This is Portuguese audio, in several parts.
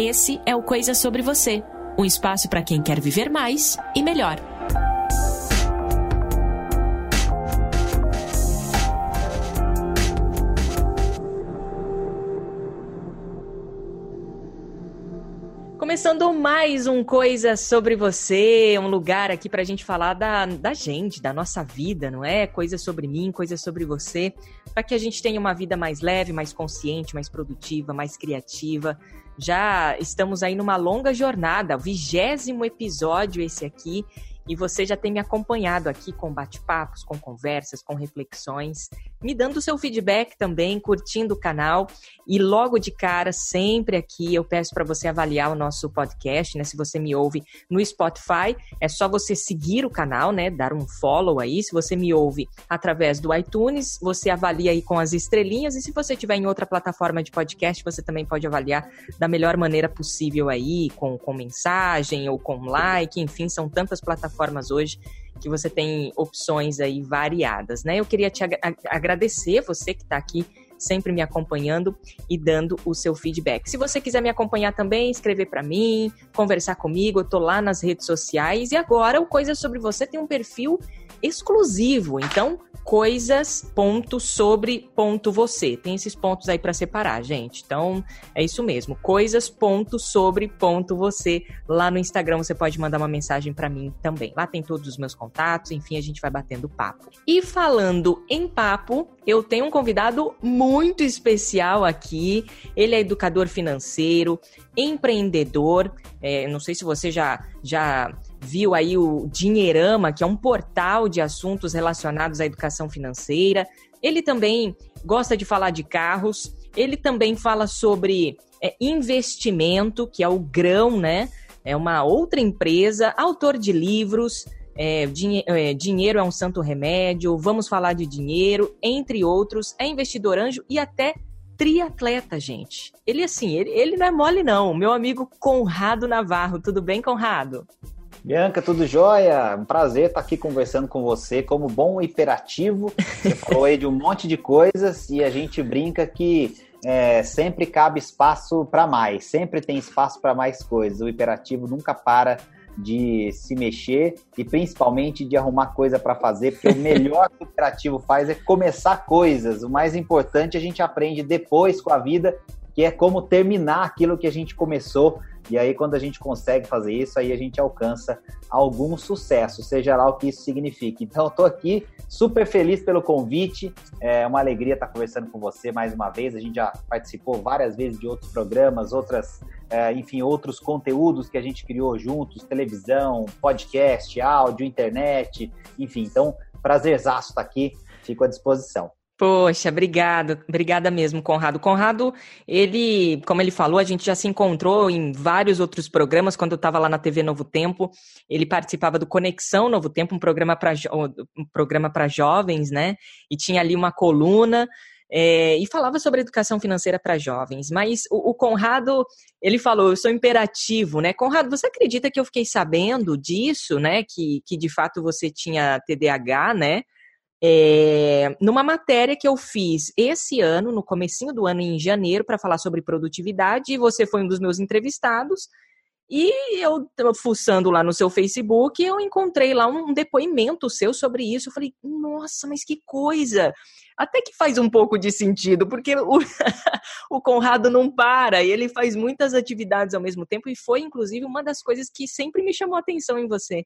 Esse é o Coisa Sobre Você um espaço para quem quer viver mais e melhor. Começando mais um Coisa Sobre Você, um lugar aqui para a gente falar da, da gente, da nossa vida, não é? Coisa sobre mim, coisa sobre você, para que a gente tenha uma vida mais leve, mais consciente, mais produtiva, mais criativa, já estamos aí numa longa jornada, vigésimo episódio esse aqui, e você já tem me acompanhado aqui com bate-papos, com conversas, com reflexões, me dando seu feedback também, curtindo o canal. E logo de cara, sempre aqui, eu peço para você avaliar o nosso podcast, né? Se você me ouve no Spotify, é só você seguir o canal, né? Dar um follow aí. Se você me ouve através do iTunes, você avalia aí com as estrelinhas. E se você estiver em outra plataforma de podcast, você também pode avaliar da melhor maneira possível aí, com, com mensagem ou com like, enfim, são tantas plataformas hoje que você tem opções aí variadas, né? Eu queria te ag agradecer você que está aqui sempre me acompanhando e dando o seu feedback. Se você quiser me acompanhar também, escrever para mim, conversar comigo, eu tô lá nas redes sociais e agora o Coisa sobre você tem um perfil exclusivo. Então, coisas ponto sobre ponto você. Tem esses pontos aí para separar, gente. Então, é isso mesmo. Coisas ponto sobre ponto você. Lá no Instagram você pode mandar uma mensagem para mim também. Lá tem todos os meus contatos, enfim, a gente vai batendo papo. E falando em papo, eu tenho um convidado muito especial aqui. Ele é educador financeiro, empreendedor. É, não sei se você já já viu aí o Dinheirama, que é um portal de assuntos relacionados à educação financeira. Ele também gosta de falar de carros. Ele também fala sobre é, investimento, que é o grão, né? É uma outra empresa, autor de livros. É, dinhe é, dinheiro é um santo remédio, vamos falar de dinheiro, entre outros, é investidor anjo e até triatleta, gente. Ele assim, ele, ele não é mole não. Meu amigo Conrado Navarro, tudo bem, Conrado? Bianca, tudo jóia? Um prazer estar aqui conversando com você como bom hiperativo. Você falou aí de um monte de coisas e a gente brinca que é, sempre cabe espaço para mais, sempre tem espaço para mais coisas. O hiperativo nunca para de se mexer e principalmente de arrumar coisa para fazer, porque o melhor que o hiperativo faz é começar coisas. O mais importante a gente aprende depois com a vida, que é como terminar aquilo que a gente começou e aí, quando a gente consegue fazer isso, aí a gente alcança algum sucesso, seja lá o que isso signifique. Então, eu estou aqui super feliz pelo convite. É uma alegria estar conversando com você mais uma vez. A gente já participou várias vezes de outros programas, outras, é, enfim, outros conteúdos que a gente criou juntos, televisão, podcast, áudio, internet, enfim. Então, prazerzaço estar aqui. Fico à disposição. Poxa, obrigada, obrigada mesmo, Conrado. Conrado, ele, como ele falou, a gente já se encontrou em vários outros programas quando eu estava lá na TV Novo Tempo. Ele participava do Conexão Novo Tempo, um programa para um programa para jovens, né? E tinha ali uma coluna é, e falava sobre educação financeira para jovens. Mas o, o, Conrado, ele falou, eu sou imperativo, né? Conrado, você acredita que eu fiquei sabendo disso, né? Que, que de fato você tinha TDAH, né? É, numa matéria que eu fiz esse ano, no comecinho do ano, em janeiro, para falar sobre produtividade, e você foi um dos meus entrevistados, e eu, fuçando lá no seu Facebook, eu encontrei lá um depoimento seu sobre isso. Eu falei, nossa, mas que coisa! Até que faz um pouco de sentido, porque o, o Conrado não para, e ele faz muitas atividades ao mesmo tempo, e foi, inclusive, uma das coisas que sempre me chamou a atenção em você.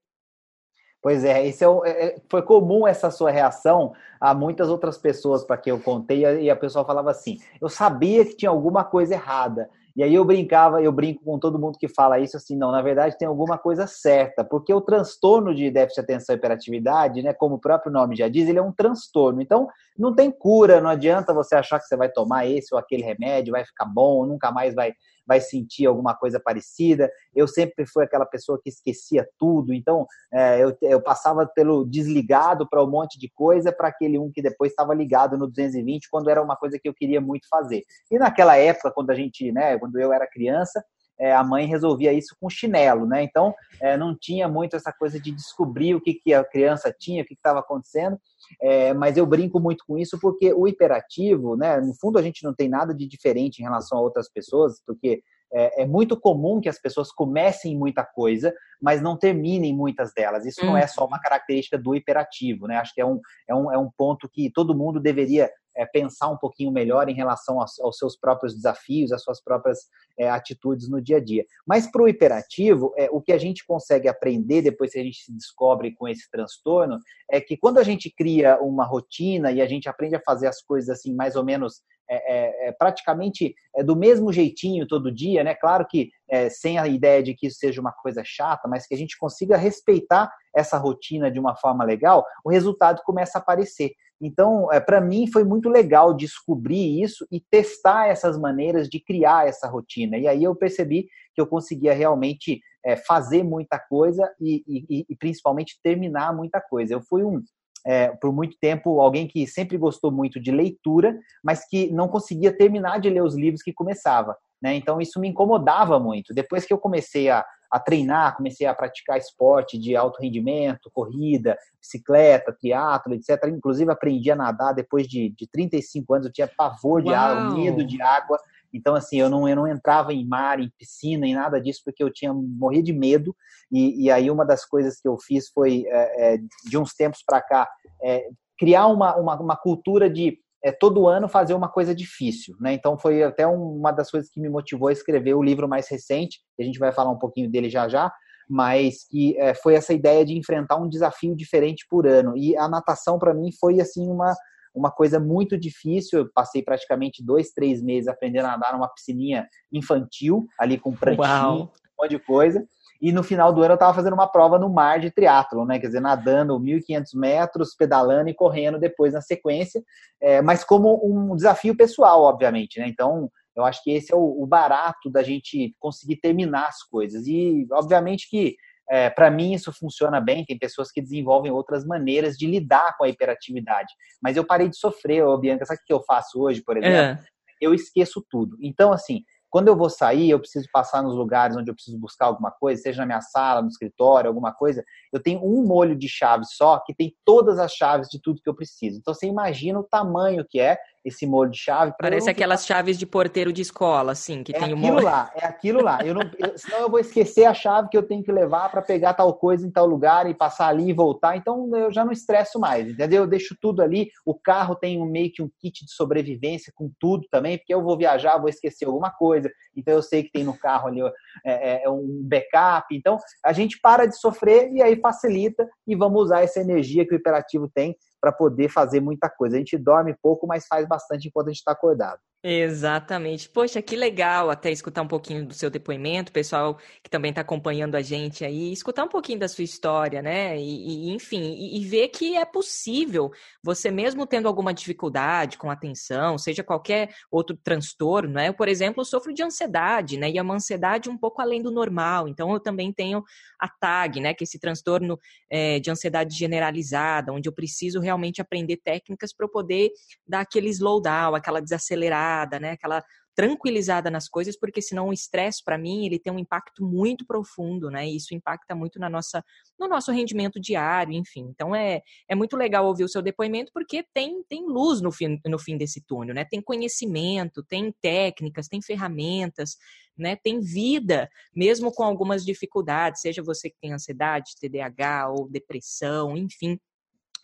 Pois é, isso é, é, é, foi comum essa sua reação a muitas outras pessoas para quem eu contei, e a pessoa falava assim: eu sabia que tinha alguma coisa errada. E aí eu brincava, eu brinco com todo mundo que fala isso assim, não, na verdade tem alguma coisa certa, porque o transtorno de déficit de atenção e hiperatividade, né, como o próprio nome já diz, ele é um transtorno. Então, não tem cura, não adianta você achar que você vai tomar esse ou aquele remédio, vai ficar bom, nunca mais vai vai sentir alguma coisa parecida. Eu sempre fui aquela pessoa que esquecia tudo, então é, eu, eu passava pelo desligado para um monte de coisa para aquele um que depois estava ligado no 220 quando era uma coisa que eu queria muito fazer. E naquela época, quando a gente, né, quando eu era criança, é, a mãe resolvia isso com chinelo, né? Então, é, não tinha muito essa coisa de descobrir o que, que a criança tinha, o que estava acontecendo. É, mas eu brinco muito com isso porque o hiperativo, né? No fundo, a gente não tem nada de diferente em relação a outras pessoas, porque é, é, muito comum que as pessoas comecem muita coisa, mas não terminem muitas delas. Isso hum. não é só uma característica do hiperativo, né? Acho que é um, é um, é um ponto que todo mundo deveria é, pensar um pouquinho melhor em relação aos, aos seus próprios desafios, às suas próprias é, atitudes no dia a dia. Mas para o hiperativo, é, o que a gente consegue aprender depois que a gente se descobre com esse transtorno é que quando a gente cria uma rotina e a gente aprende a fazer as coisas assim mais ou menos é, é, é praticamente é, do mesmo jeitinho todo dia, né? Claro que é, sem a ideia de que isso seja uma coisa chata, mas que a gente consiga respeitar essa rotina de uma forma legal, o resultado começa a aparecer. Então, é, para mim, foi muito legal descobrir isso e testar essas maneiras de criar essa rotina. E aí eu percebi que eu conseguia realmente fazer muita coisa e, e, e, principalmente terminar muita coisa. Eu fui um, é, por muito tempo, alguém que sempre gostou muito de leitura, mas que não conseguia terminar de ler os livros que começava. Né? Então, isso me incomodava muito. Depois que eu comecei a, a treinar, comecei a praticar esporte de alto rendimento, corrida, bicicleta, triatlo, etc. Inclusive aprendi a nadar depois de, de 35 anos, eu tinha pavor de Uau. água, medo de água. Então, assim, eu não, eu não entrava em mar, em piscina, em nada disso, porque eu tinha morria de medo. E, e aí, uma das coisas que eu fiz foi, é, é, de uns tempos para cá, é, criar uma, uma, uma cultura de é, todo ano fazer uma coisa difícil, né? Então foi até uma das coisas que me motivou a escrever o livro mais recente, que a gente vai falar um pouquinho dele já já, mas que é, foi essa ideia de enfrentar um desafio diferente por ano. E a natação para mim foi assim uma uma coisa muito difícil. Eu passei praticamente dois, três meses aprendendo a nadar numa piscininha infantil, ali com prantinho, Uau. um monte de coisa. E no final do ano eu estava fazendo uma prova no mar de triatlo, né? Quer dizer, nadando 1.500 metros, pedalando e correndo depois na sequência, é, mas como um desafio pessoal, obviamente, né? Então, eu acho que esse é o, o barato da gente conseguir terminar as coisas. E, obviamente, que é, para mim isso funciona bem. Tem pessoas que desenvolvem outras maneiras de lidar com a hiperatividade. Mas eu parei de sofrer, ô, Bianca. Sabe o que eu faço hoje, por exemplo? É. Eu esqueço tudo. Então, assim, quando eu vou sair, eu preciso passar nos lugares onde eu preciso buscar alguma coisa, seja na minha sala, no escritório, alguma coisa. Eu tenho um molho de chaves só que tem todas as chaves de tudo que eu preciso. Então você imagina o tamanho que é esse molho de chave. Parece aquelas ficar... chaves de porteiro de escola, assim, que é tem o molho. lá, é aquilo lá. Eu não, eu, senão eu vou esquecer a chave que eu tenho que levar para pegar tal coisa em tal lugar e passar ali e voltar. Então eu já não estresso mais, entendeu? Eu deixo tudo ali. O carro tem um, meio que um kit de sobrevivência com tudo também, porque eu vou viajar, vou esquecer alguma coisa. Então eu sei que tem no carro ali é, é, é um backup. Então a gente para de sofrer e aí facilita e vamos usar essa energia que o imperativo tem para poder fazer muita coisa. A gente dorme pouco, mas faz bastante enquanto a gente está acordado. Exatamente. Poxa, que legal até escutar um pouquinho do seu depoimento, pessoal que também está acompanhando a gente aí, escutar um pouquinho da sua história, né? E, e enfim, e, e, ver que é possível você mesmo tendo alguma dificuldade com atenção, seja qualquer outro transtorno, né? Eu, por exemplo, sofro de ansiedade, né? E é uma ansiedade um pouco além do normal. Então, eu também tenho a TAG, né? Que é esse transtorno é, de ansiedade generalizada, onde eu preciso realmente aprender técnicas para eu poder dar aquele slowdown, aquela desacelerada né? Aquela tranquilizada nas coisas, porque senão o estresse para mim ele tem um impacto muito profundo, né? E isso impacta muito na nossa no nosso rendimento diário, enfim. Então é, é muito legal ouvir o seu depoimento porque tem tem luz no fim no fim desse túnel, né? Tem conhecimento, tem técnicas, tem ferramentas, né? Tem vida, mesmo com algumas dificuldades, seja você que tem ansiedade, TDAH ou depressão, enfim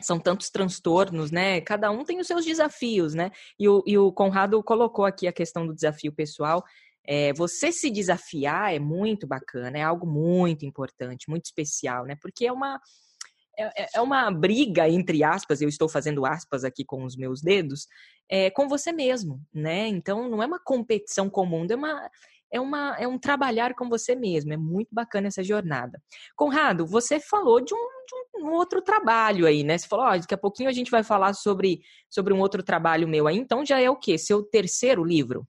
são tantos transtornos, né? Cada um tem os seus desafios, né? E o, e o Conrado colocou aqui a questão do desafio pessoal. É, você se desafiar é muito bacana, é algo muito importante, muito especial, né? Porque é uma é, é, é uma briga entre aspas. Eu estou fazendo aspas aqui com os meus dedos, é, com você mesmo, né? Então não é uma competição comum, é uma é, uma, é um trabalhar com você mesmo. É muito bacana essa jornada. Conrado, você falou de um, de um outro trabalho aí, né? Você falou, ó, daqui a pouquinho a gente vai falar sobre, sobre um outro trabalho meu aí. Então já é o quê? Seu terceiro livro?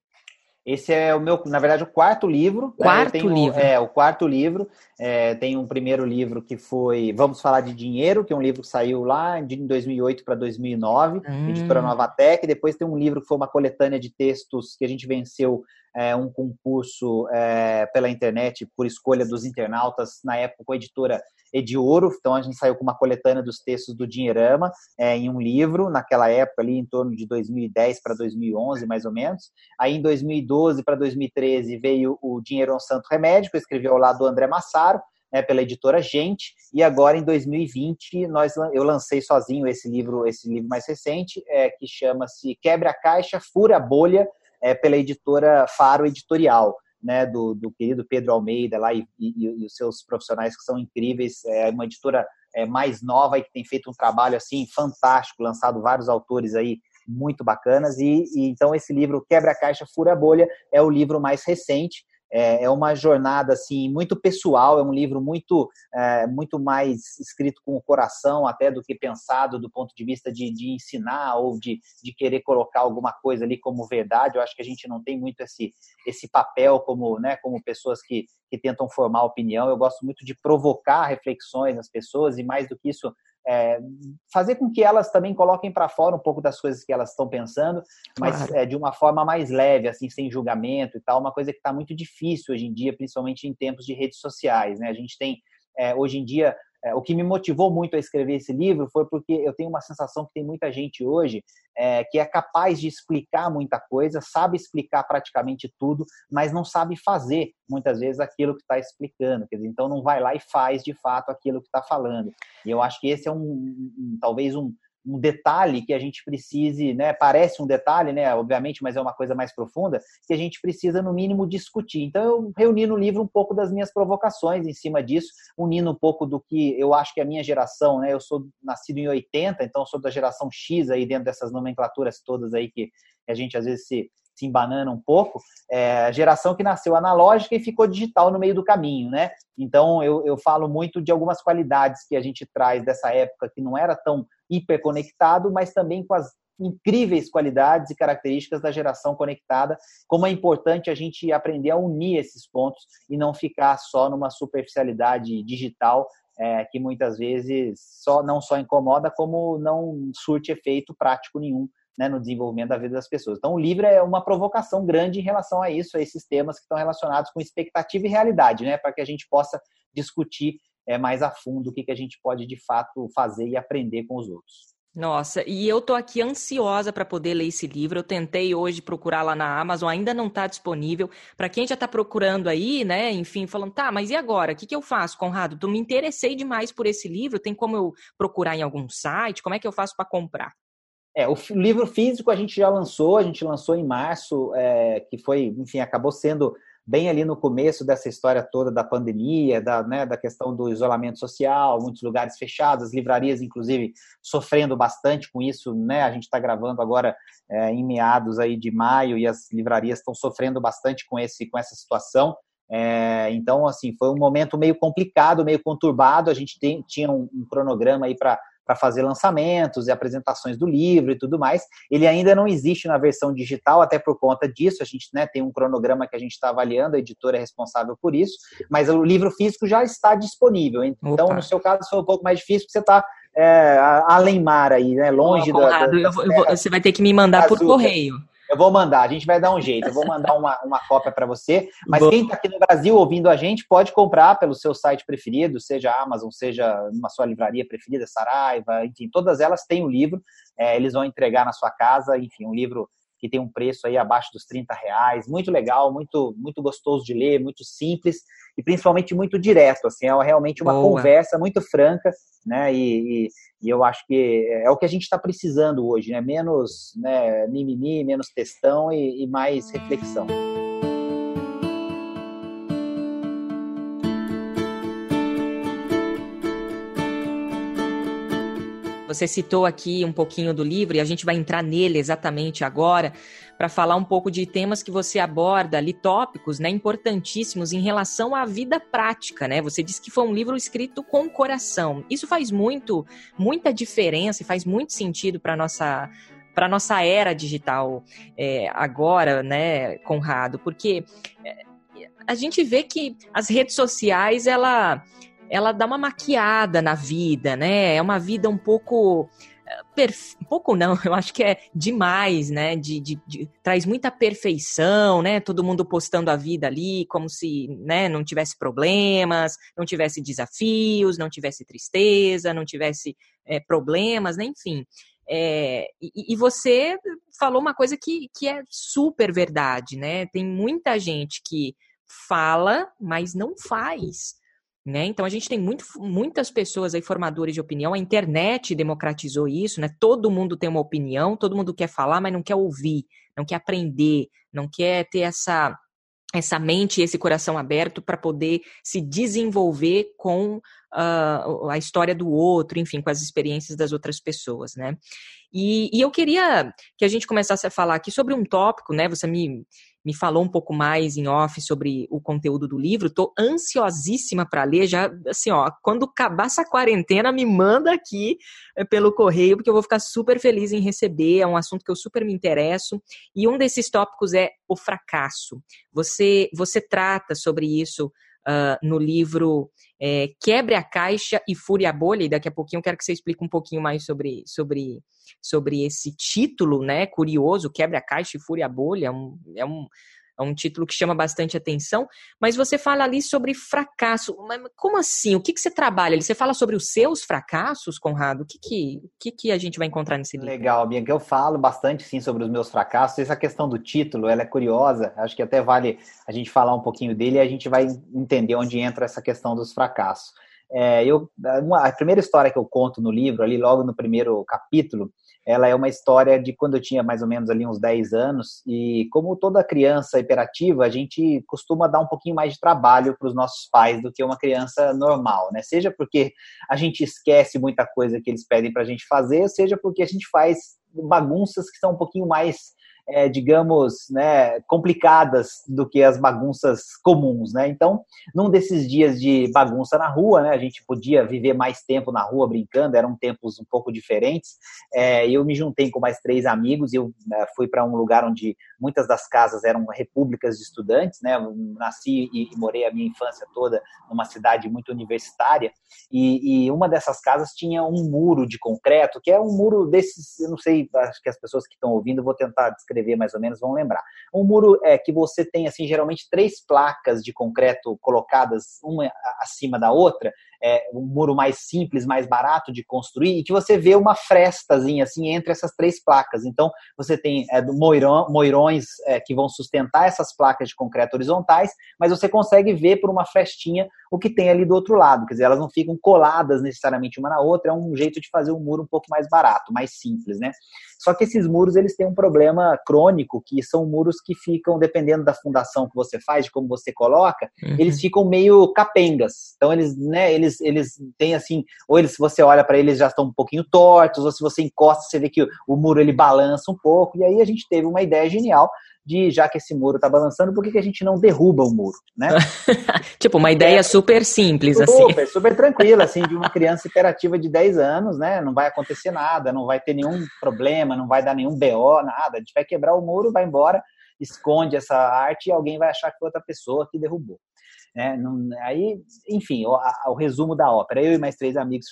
Esse é o meu, na verdade, o quarto livro. Né? Quarto tenho, livro. É, o quarto livro. É, tem um primeiro livro que foi Vamos Falar de Dinheiro, que é um livro que saiu lá de 2008 para 2009, hum. editora Nova Tech. Depois tem um livro que foi uma coletânea de textos que a gente venceu é, um concurso é, pela internet por escolha dos internautas, na época com a editora Ediouro, então a gente saiu com uma coletânea dos textos do Dinheirama é, em um livro, naquela época ali em torno de 2010 para 2011, mais ou menos. Aí em 2012 para 2013 veio o Dinheiro é um Santo Remédio, que eu escrevi ao lado do André Massaro, né, pela editora Gente, e agora em 2020 nós, eu lancei sozinho esse livro, esse livro mais recente, é, que chama-se Quebra a Caixa, Fura a Bolha, é, pela editora Faro Editorial né, do, do querido Pedro Almeida lá e, e, e, os seus profissionais que são incríveis. É uma editora é, mais nova e que tem feito um trabalho assim fantástico, lançado vários autores aí muito bacanas. E, e então esse livro Quebra a Caixa, Fura a Bolha é o livro mais recente é, é uma jornada assim muito pessoal, é um livro muito é, muito mais escrito com o coração até do que pensado do ponto de vista de, de ensinar ou de, de querer colocar alguma coisa ali como verdade. Eu acho que a gente não tem muito esse esse papel como né como pessoas que, que tentam formar opinião. Eu gosto muito de provocar reflexões nas pessoas e mais do que isso é, fazer com que elas também coloquem para fora um pouco das coisas que elas estão pensando, mas claro. é, de uma forma mais leve, assim, sem julgamento e tal, uma coisa que está muito difícil hoje em dia, principalmente em tempos de redes sociais, né? A gente tem é, hoje em dia é, o que me motivou muito a escrever esse livro foi porque eu tenho uma sensação que tem muita gente hoje é, que é capaz de explicar muita coisa, sabe explicar praticamente tudo, mas não sabe fazer muitas vezes aquilo que está explicando. Quer dizer, então não vai lá e faz de fato aquilo que está falando. E eu acho que esse é um, um talvez um, um detalhe que a gente precise, né? Parece um detalhe, né? Obviamente, mas é uma coisa mais profunda que a gente precisa no mínimo discutir. Então eu reuni no livro um pouco das minhas provocações em cima disso, unindo um pouco do que eu acho que a minha geração, né? Eu sou nascido em 80, então sou da geração X aí dentro dessas nomenclaturas todas aí que a gente às vezes se se um pouco, é a geração que nasceu analógica e ficou digital no meio do caminho, né? Então eu, eu falo muito de algumas qualidades que a gente traz dessa época que não era tão hiperconectado, mas também com as incríveis qualidades e características da geração conectada, como é importante a gente aprender a unir esses pontos e não ficar só numa superficialidade digital é, que muitas vezes só não só incomoda, como não surte efeito prático nenhum né, no desenvolvimento da vida das pessoas. Então, o livro é uma provocação grande em relação a isso, a esses temas que estão relacionados com expectativa e realidade, né, para que a gente possa discutir é, mais a fundo o que, que a gente pode de fato fazer e aprender com os outros. Nossa, e eu tô aqui ansiosa para poder ler esse livro. Eu tentei hoje procurar lá na Amazon, ainda não está disponível. Para quem já está procurando aí, né, enfim, falando, tá, mas e agora? O que, que eu faço, Conrado? Tu me interessei demais por esse livro. Tem como eu procurar em algum site? Como é que eu faço para comprar? É, o livro físico a gente já lançou, a gente lançou em março, é, que foi, enfim, acabou sendo bem ali no começo dessa história toda da pandemia, da, né, da questão do isolamento social, muitos lugares fechados, as livrarias, inclusive, sofrendo bastante com isso, né? A gente está gravando agora é, em meados aí de maio e as livrarias estão sofrendo bastante com, esse, com essa situação. É, então, assim, foi um momento meio complicado, meio conturbado. A gente tem, tinha um, um cronograma aí para para fazer lançamentos e apresentações do livro e tudo mais. Ele ainda não existe na versão digital, até por conta disso. A gente né, tem um cronograma que a gente está avaliando, a editora é responsável por isso, mas o livro físico já está disponível. Então, Opa. no seu caso, foi um pouco mais difícil, porque você está é, além mar aí, né? Longe oh, Conrado, da, da, eu vou, você vai ter que me mandar por correio. Eu vou mandar, a gente vai dar um jeito. Eu vou mandar uma, uma cópia para você. Mas Bom. quem está aqui no Brasil ouvindo a gente pode comprar pelo seu site preferido, seja Amazon, seja uma sua livraria preferida, Saraiva, enfim, todas elas têm o um livro. É, eles vão entregar na sua casa, enfim, um livro que tem um preço aí abaixo dos 30 reais. Muito legal, muito, muito gostoso de ler, muito simples e principalmente muito direto. Assim, é realmente uma Boa. conversa muito franca, né? E, e, e, eu acho que é o que a gente está precisando hoje, né? Menos né, mimimi, menos textão e, e mais reflexão. Você citou aqui um pouquinho do livro e a gente vai entrar nele exatamente agora para falar um pouco de temas que você aborda ali, tópicos né, importantíssimos em relação à vida prática. Né? Você disse que foi um livro escrito com o coração. Isso faz muito, muita diferença e faz muito sentido para nossa para nossa era digital é, agora, né, Conrado? Porque é, a gente vê que as redes sociais ela ela dá uma maquiada na vida, né? É uma vida um pouco perfe... pouco não, eu acho que é demais, né? De, de, de, traz muita perfeição, né? Todo mundo postando a vida ali como se né, não tivesse problemas, não tivesse desafios, não tivesse tristeza, não tivesse é, problemas, né? Enfim. É, e, e, você falou uma coisa que, que é super verdade, né? Tem muita gente que fala, mas não faz. Né? Então a gente tem muito, muitas pessoas aí formadores de opinião, a internet democratizou isso, né? Todo mundo tem uma opinião, todo mundo quer falar, mas não quer ouvir, não quer aprender, não quer ter essa essa mente e esse coração aberto para poder se desenvolver com uh, a história do outro, enfim, com as experiências das outras pessoas, né? E, e, eu queria que a gente começasse a falar aqui sobre um tópico, né? Você me, me falou um pouco mais em off sobre o conteúdo do livro. Estou ansiosíssima para ler. Já, assim, ó, quando acabar essa quarentena, me manda aqui eh, pelo correio, porque eu vou ficar super feliz em receber. É um assunto que eu super me interesso. E um desses tópicos é o fracasso. Você, você trata sobre isso uh, no livro é, Quebre a Caixa e Fure a Bolha, e daqui a pouquinho eu quero que você explique um pouquinho mais sobre, sobre, sobre esse título, né, curioso, Quebre a Caixa e Fure a Bolha, é um, é um, é um título que chama bastante atenção, mas você fala ali sobre fracasso. Mas como assim? O que, que você trabalha ali? Você fala sobre os seus fracassos, Conrado? O que, que, que, que a gente vai encontrar nesse livro? Legal, Bianca. Eu falo bastante, sim, sobre os meus fracassos. Essa questão do título, ela é curiosa. Acho que até vale a gente falar um pouquinho dele e a gente vai entender onde entra essa questão dos fracassos. É, eu, a primeira história que eu conto no livro, ali logo no primeiro capítulo, ela é uma história de quando eu tinha mais ou menos ali uns 10 anos, e como toda criança hiperativa, a gente costuma dar um pouquinho mais de trabalho para os nossos pais do que uma criança normal, né? Seja porque a gente esquece muita coisa que eles pedem para a gente fazer, seja porque a gente faz bagunças que são um pouquinho mais é, digamos, né, complicadas do que as bagunças comuns, né? Então, num desses dias de bagunça na rua, né, a gente podia viver mais tempo na rua brincando, eram tempos um pouco diferentes. É, eu me juntei com mais três amigos, eu né, fui para um lugar onde muitas das casas eram repúblicas de estudantes, né? Eu nasci e, morei a minha infância toda numa cidade muito universitária e, e uma dessas casas tinha um muro de concreto, que é um muro desses, eu não sei, acho que as pessoas que estão ouvindo vou tentar descrever descrever mais ou menos vão lembrar. Um muro é que você tem assim geralmente três placas de concreto colocadas uma acima da outra é, um muro mais simples, mais barato de construir, e que você vê uma frestazinha assim entre essas três placas. Então, você tem é, moirão, moirões é, que vão sustentar essas placas de concreto horizontais, mas você consegue ver por uma frestinha o que tem ali do outro lado. Quer dizer, elas não ficam coladas necessariamente uma na outra, é um jeito de fazer um muro um pouco mais barato, mais simples, né? Só que esses muros, eles têm um problema crônico, que são muros que ficam, dependendo da fundação que você faz, de como você coloca, uhum. eles ficam meio capengas. Então, eles, né, eles eles, eles têm assim, ou eles, se você olha para eles já estão um pouquinho tortos, ou se você encosta, você vê que o, o muro ele balança um pouco. E aí a gente teve uma ideia genial de já que esse muro está balançando, por que, que a gente não derruba o muro, né? tipo, uma ideia é, super simples, super, assim. Super, super tranquila, assim, de uma criança hiperativa de 10 anos, né? Não vai acontecer nada, não vai ter nenhum problema, não vai dar nenhum BO, nada. A gente vai quebrar o muro, vai embora, esconde essa arte e alguém vai achar que foi outra pessoa que derrubou. Né? Aí, enfim, o, a, o, resumo da ópera. Eu e mais três amigos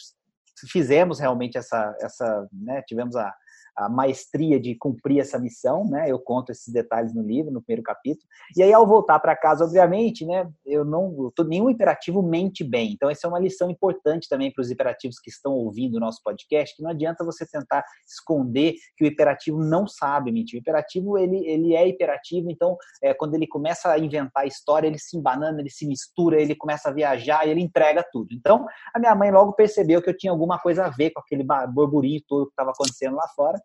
fizemos realmente essa, essa né? tivemos a, a maestria de cumprir essa missão, né? Eu conto esses detalhes no livro, no primeiro capítulo. E aí, ao voltar para casa, obviamente, né? Eu não, eu nenhum imperativo mente bem. Então, essa é uma lição importante também para os imperativos que estão ouvindo o nosso podcast, que não adianta você tentar esconder que o imperativo não sabe mentir. O imperativo, ele, ele é imperativo, então, é, quando ele começa a inventar história, ele se embanana, ele se mistura, ele começa a viajar e ele entrega tudo. Então, a minha mãe logo percebeu que eu tinha alguma coisa a ver com aquele burburinho todo que estava acontecendo lá fora.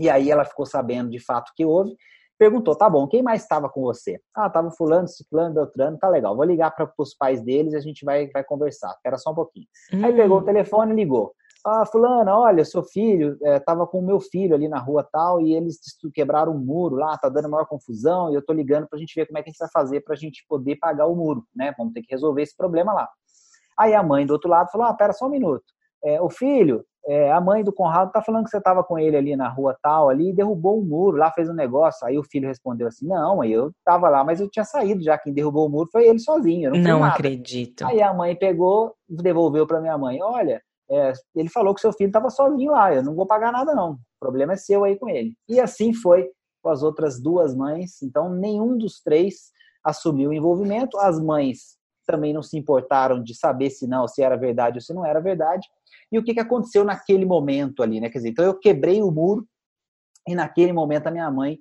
E aí ela ficou sabendo de fato que houve, perguntou: tá bom, quem mais estava com você? Ah, tava Fulano, Ciclano, Beltrano, tá legal, vou ligar para os pais deles e a gente vai, vai conversar. Espera só um pouquinho. Hum. Aí pegou o telefone e ligou. Ah, fulano, olha, seu filho é, tava com o meu filho ali na rua tal e eles quebraram um muro lá, tá dando maior confusão e eu tô ligando pra gente ver como é que a gente vai fazer pra gente poder pagar o muro, né? Vamos ter que resolver esse problema lá. Aí a mãe do outro lado falou: ah, pera só um minuto. É, o filho é, a mãe do Conrado tá falando que você estava com ele ali na rua tal, ali, e derrubou um muro, lá fez um negócio. Aí o filho respondeu assim: Não, eu estava lá, mas eu tinha saído já. Quem derrubou o muro foi ele sozinho. não, não acredito. Aí a mãe pegou, devolveu para minha mãe: Olha, é, ele falou que seu filho estava sozinho lá, eu não vou pagar nada não, o problema é seu aí com ele. E assim foi com as outras duas mães, então nenhum dos três assumiu o envolvimento, as mães também não se importaram de saber se não, se era verdade ou se não era verdade, e o que, que aconteceu naquele momento ali, né? Quer dizer, então eu quebrei o muro e naquele momento a minha mãe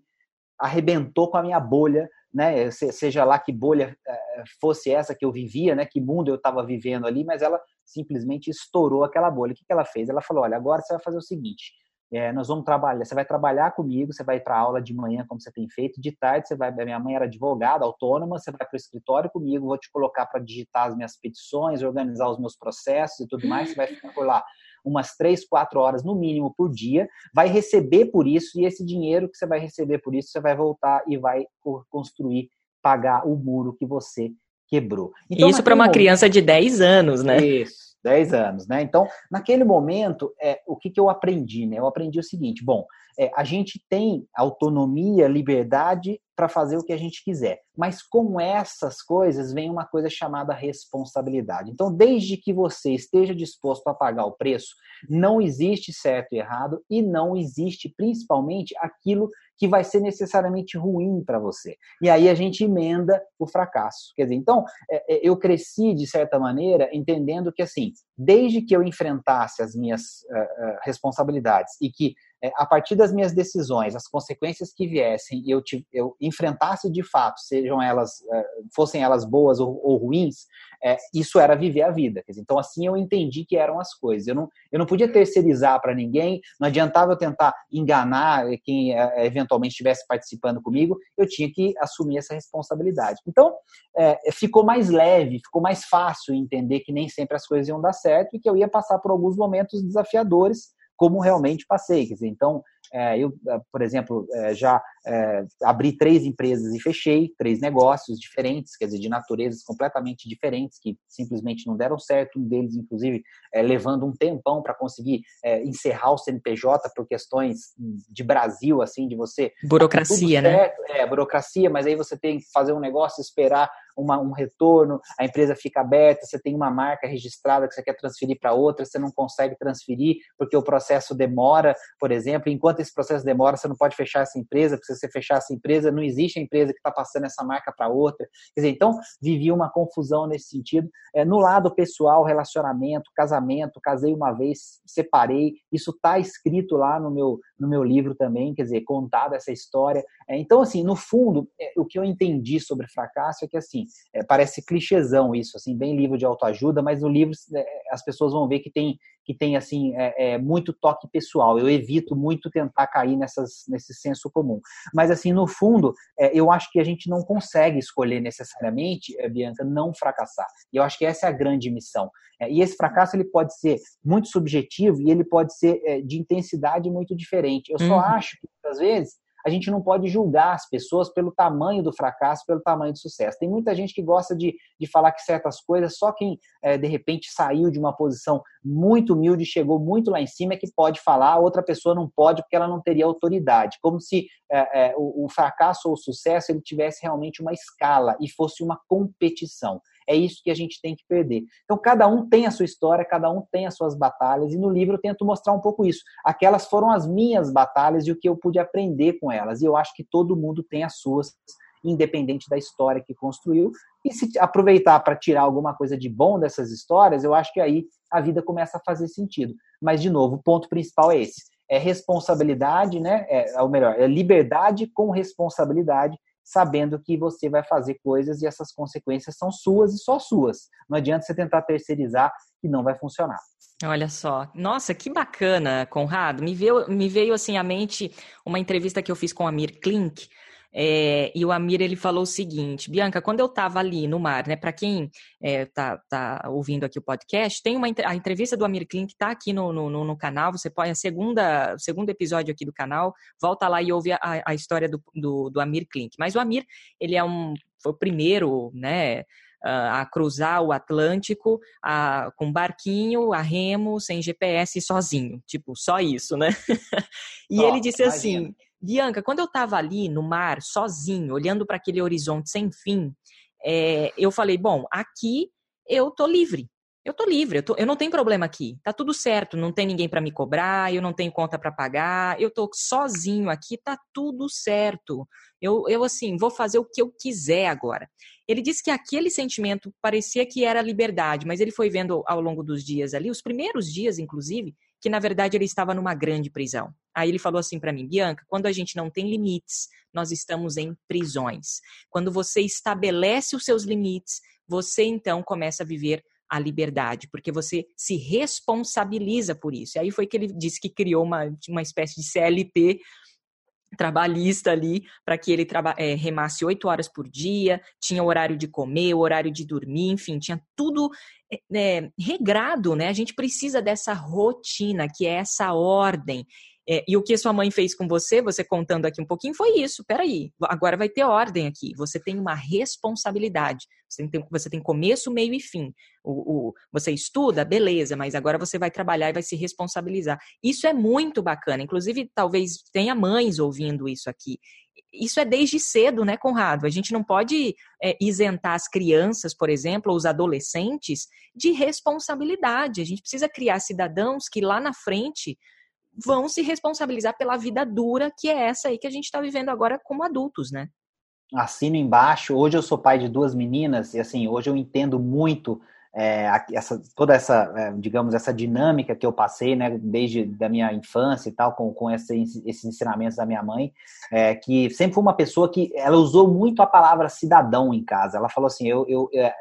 arrebentou com a minha bolha, né? Seja lá que bolha eh, fosse essa que eu vivia, né? Que mundo eu estava vivendo ali, mas ela simplesmente estourou aquela bolha. O que, que ela fez? Ela falou: olha, agora você vai fazer o seguinte. É, nós vamos trabalhar, você vai trabalhar comigo, você vai para aula de manhã, como você tem feito, de tarde você vai, minha mãe era advogada, autônoma, você vai para o escritório comigo, vou te colocar para digitar as minhas petições, organizar os meus processos e tudo mais, você vai ficar por lá umas três, quatro horas no mínimo por dia, vai receber por isso, e esse dinheiro que você vai receber por isso, você vai voltar e vai construir, pagar o muro que você quebrou. Então, isso para uma momento, criança de 10 anos, né? Isso, 10 anos, né? Então, naquele momento, é, o que, que eu aprendi, né? Eu aprendi o seguinte, bom, é, a gente tem autonomia, liberdade para fazer o que a gente quiser. Mas com essas coisas vem uma coisa chamada responsabilidade. Então, desde que você esteja disposto a pagar o preço, não existe certo e errado e não existe principalmente aquilo que vai ser necessariamente ruim para você. E aí a gente emenda o fracasso. Quer dizer, então, é, é, eu cresci de certa maneira entendendo que assim, desde que eu enfrentasse as minhas uh, uh, responsabilidades e que é, a partir das minhas decisões, as consequências que viessem, eu, eu enfrentasse de fato, sejam elas, é, fossem elas boas ou, ou ruins, é, isso era viver a vida. Dizer, então, assim eu entendi que eram as coisas. Eu não, eu não podia terceirizar para ninguém, não adiantava eu tentar enganar quem é, eventualmente estivesse participando comigo, eu tinha que assumir essa responsabilidade. Então, é, ficou mais leve, ficou mais fácil entender que nem sempre as coisas iam dar certo e que eu ia passar por alguns momentos desafiadores como realmente passei. Quer dizer, então, é, eu, é, por exemplo, é, já é, abri três empresas e fechei três negócios diferentes, quer dizer, de naturezas completamente diferentes, que simplesmente não deram certo. Um deles, inclusive, é, levando um tempão para conseguir é, encerrar o CNPJ por questões de Brasil, assim, de você. Burocracia, né? É, burocracia, mas aí você tem que fazer um negócio, esperar uma, um retorno, a empresa fica aberta, você tem uma marca registrada que você quer transferir para outra, você não consegue transferir porque o processo demora, por exemplo. Enquanto esse processo demora, você não pode fechar essa empresa, porque se você fechar essa empresa, não existe empresa que está passando essa marca para outra. Quer dizer, então, vivi uma confusão nesse sentido. É, no lado pessoal, relacionamento, casamento, casei uma vez, separei, isso está escrito lá no meu, no meu livro também, quer dizer, contado essa história. É, então, assim, no fundo, é, o que eu entendi sobre fracasso é que, assim, é, parece clichêzão isso, assim, bem livro de autoajuda, mas no livro é, as pessoas vão ver que tem, que tem assim, é, é, muito toque pessoal. Eu evito muito tentar cair nessas, nesse senso comum. Mas, assim, no fundo, é, eu acho que a gente não consegue escolher necessariamente, é, Bianca, não fracassar. E eu acho que essa é a grande missão. e esse fracasso ele pode ser muito subjetivo e ele pode ser de intensidade muito diferente. Eu só uhum. acho que, às vezes, a gente não pode julgar as pessoas pelo tamanho do fracasso, pelo tamanho do sucesso. Tem muita gente que gosta de, de falar que certas coisas, só quem é, de repente saiu de uma posição muito humilde, chegou muito lá em cima, é que pode falar, outra pessoa não pode porque ela não teria autoridade. Como se é, é, o, o fracasso ou o sucesso ele tivesse realmente uma escala e fosse uma competição. É isso que a gente tem que perder. Então, cada um tem a sua história, cada um tem as suas batalhas, e no livro eu tento mostrar um pouco isso. Aquelas foram as minhas batalhas e o que eu pude aprender com elas. E eu acho que todo mundo tem as suas, independente da história que construiu. E se aproveitar para tirar alguma coisa de bom dessas histórias, eu acho que aí a vida começa a fazer sentido. Mas, de novo, o ponto principal é esse. É responsabilidade, né? É, ou melhor, é liberdade com responsabilidade sabendo que você vai fazer coisas e essas consequências são suas e só suas. Não adianta você tentar terceirizar que não vai funcionar. Olha só, nossa, que bacana, Conrado. Me veio, me veio assim à mente uma entrevista que eu fiz com a Amir Klink, é, e o Amir ele falou o seguinte, Bianca, quando eu estava ali no mar, né? Para quem é, tá, tá, ouvindo aqui o podcast, tem uma a entrevista do Amir Klink está aqui no, no, no, canal. Você pode a segunda segundo episódio aqui do canal, volta lá e ouve a, a história do, do, do Amir Klink. Mas o Amir ele é um foi o primeiro, né? a cruzar o Atlântico a, com barquinho, a remo, sem GPS, sozinho. Tipo, só isso, né? e oh, ele disse imagina. assim: Bianca, quando eu estava ali no mar, sozinho, olhando para aquele horizonte sem fim, é, eu falei: bom, aqui eu tô livre. Eu tô livre, eu, tô, eu não tenho problema aqui. Tá tudo certo, não tem ninguém para me cobrar, eu não tenho conta para pagar, eu tô sozinho aqui, tá tudo certo. Eu, eu, assim, vou fazer o que eu quiser agora. Ele disse que aquele sentimento parecia que era liberdade, mas ele foi vendo ao longo dos dias ali, os primeiros dias, inclusive, que na verdade ele estava numa grande prisão. Aí ele falou assim para mim, Bianca, quando a gente não tem limites, nós estamos em prisões. Quando você estabelece os seus limites, você então começa a viver a liberdade, porque você se responsabiliza por isso. E aí foi que ele disse que criou uma, uma espécie de CLT trabalhista ali para que ele é, remasse oito horas por dia, tinha horário de comer, horário de dormir, enfim, tinha tudo é, regrado, né? A gente precisa dessa rotina, que é essa ordem. É, e o que sua mãe fez com você, você contando aqui um pouquinho, foi isso. Peraí, agora vai ter ordem aqui. Você tem uma responsabilidade. Você tem, você tem começo, meio e fim. O, o, você estuda, beleza, mas agora você vai trabalhar e vai se responsabilizar. Isso é muito bacana. Inclusive, talvez tenha mães ouvindo isso aqui. Isso é desde cedo, né, Conrado? A gente não pode é, isentar as crianças, por exemplo, ou os adolescentes, de responsabilidade. A gente precisa criar cidadãos que lá na frente vão se responsabilizar pela vida dura que é essa aí que a gente está vivendo agora como adultos, né? Assino embaixo. Hoje eu sou pai de duas meninas e assim hoje eu entendo muito é, essa, toda essa, é, digamos, essa dinâmica que eu passei, né, desde da minha infância e tal, com, com esse, esses ensinamentos da minha mãe, é, que sempre foi uma pessoa que ela usou muito a palavra cidadão em casa. Ela falou assim, eu, eu é,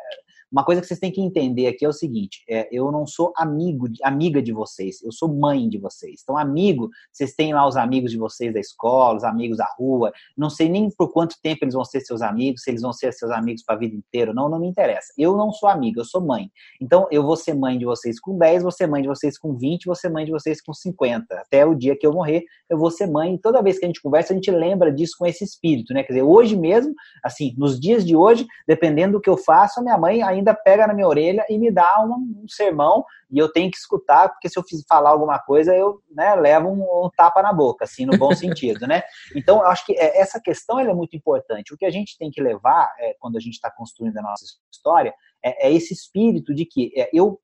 uma coisa que vocês têm que entender aqui é o seguinte: é, eu não sou amigo, amiga de vocês, eu sou mãe de vocês. Então, amigo, vocês têm lá os amigos de vocês da escola, os amigos da rua. Não sei nem por quanto tempo eles vão ser seus amigos, se eles vão ser seus amigos para a vida inteira. Não, não me interessa. Eu não sou amigo, eu sou mãe. Então, eu vou ser mãe de vocês com 10, vou ser mãe de vocês com 20, vou ser mãe de vocês com 50. Até o dia que eu morrer, eu vou ser mãe. E toda vez que a gente conversa, a gente lembra disso com esse espírito, né? Quer dizer, hoje mesmo, assim, nos dias de hoje, dependendo do que eu faço, a minha mãe ainda ainda pega na minha orelha e me dá um, um sermão e eu tenho que escutar, porque se eu falar alguma coisa, eu né, levo um, um, tapa na boca, assim, no bom sentido, né? Então, eu acho que é, essa questão é muito importante. O que a gente tem que levar, é, quando a gente está construindo a nossa história, é, é esse espírito de que é, eu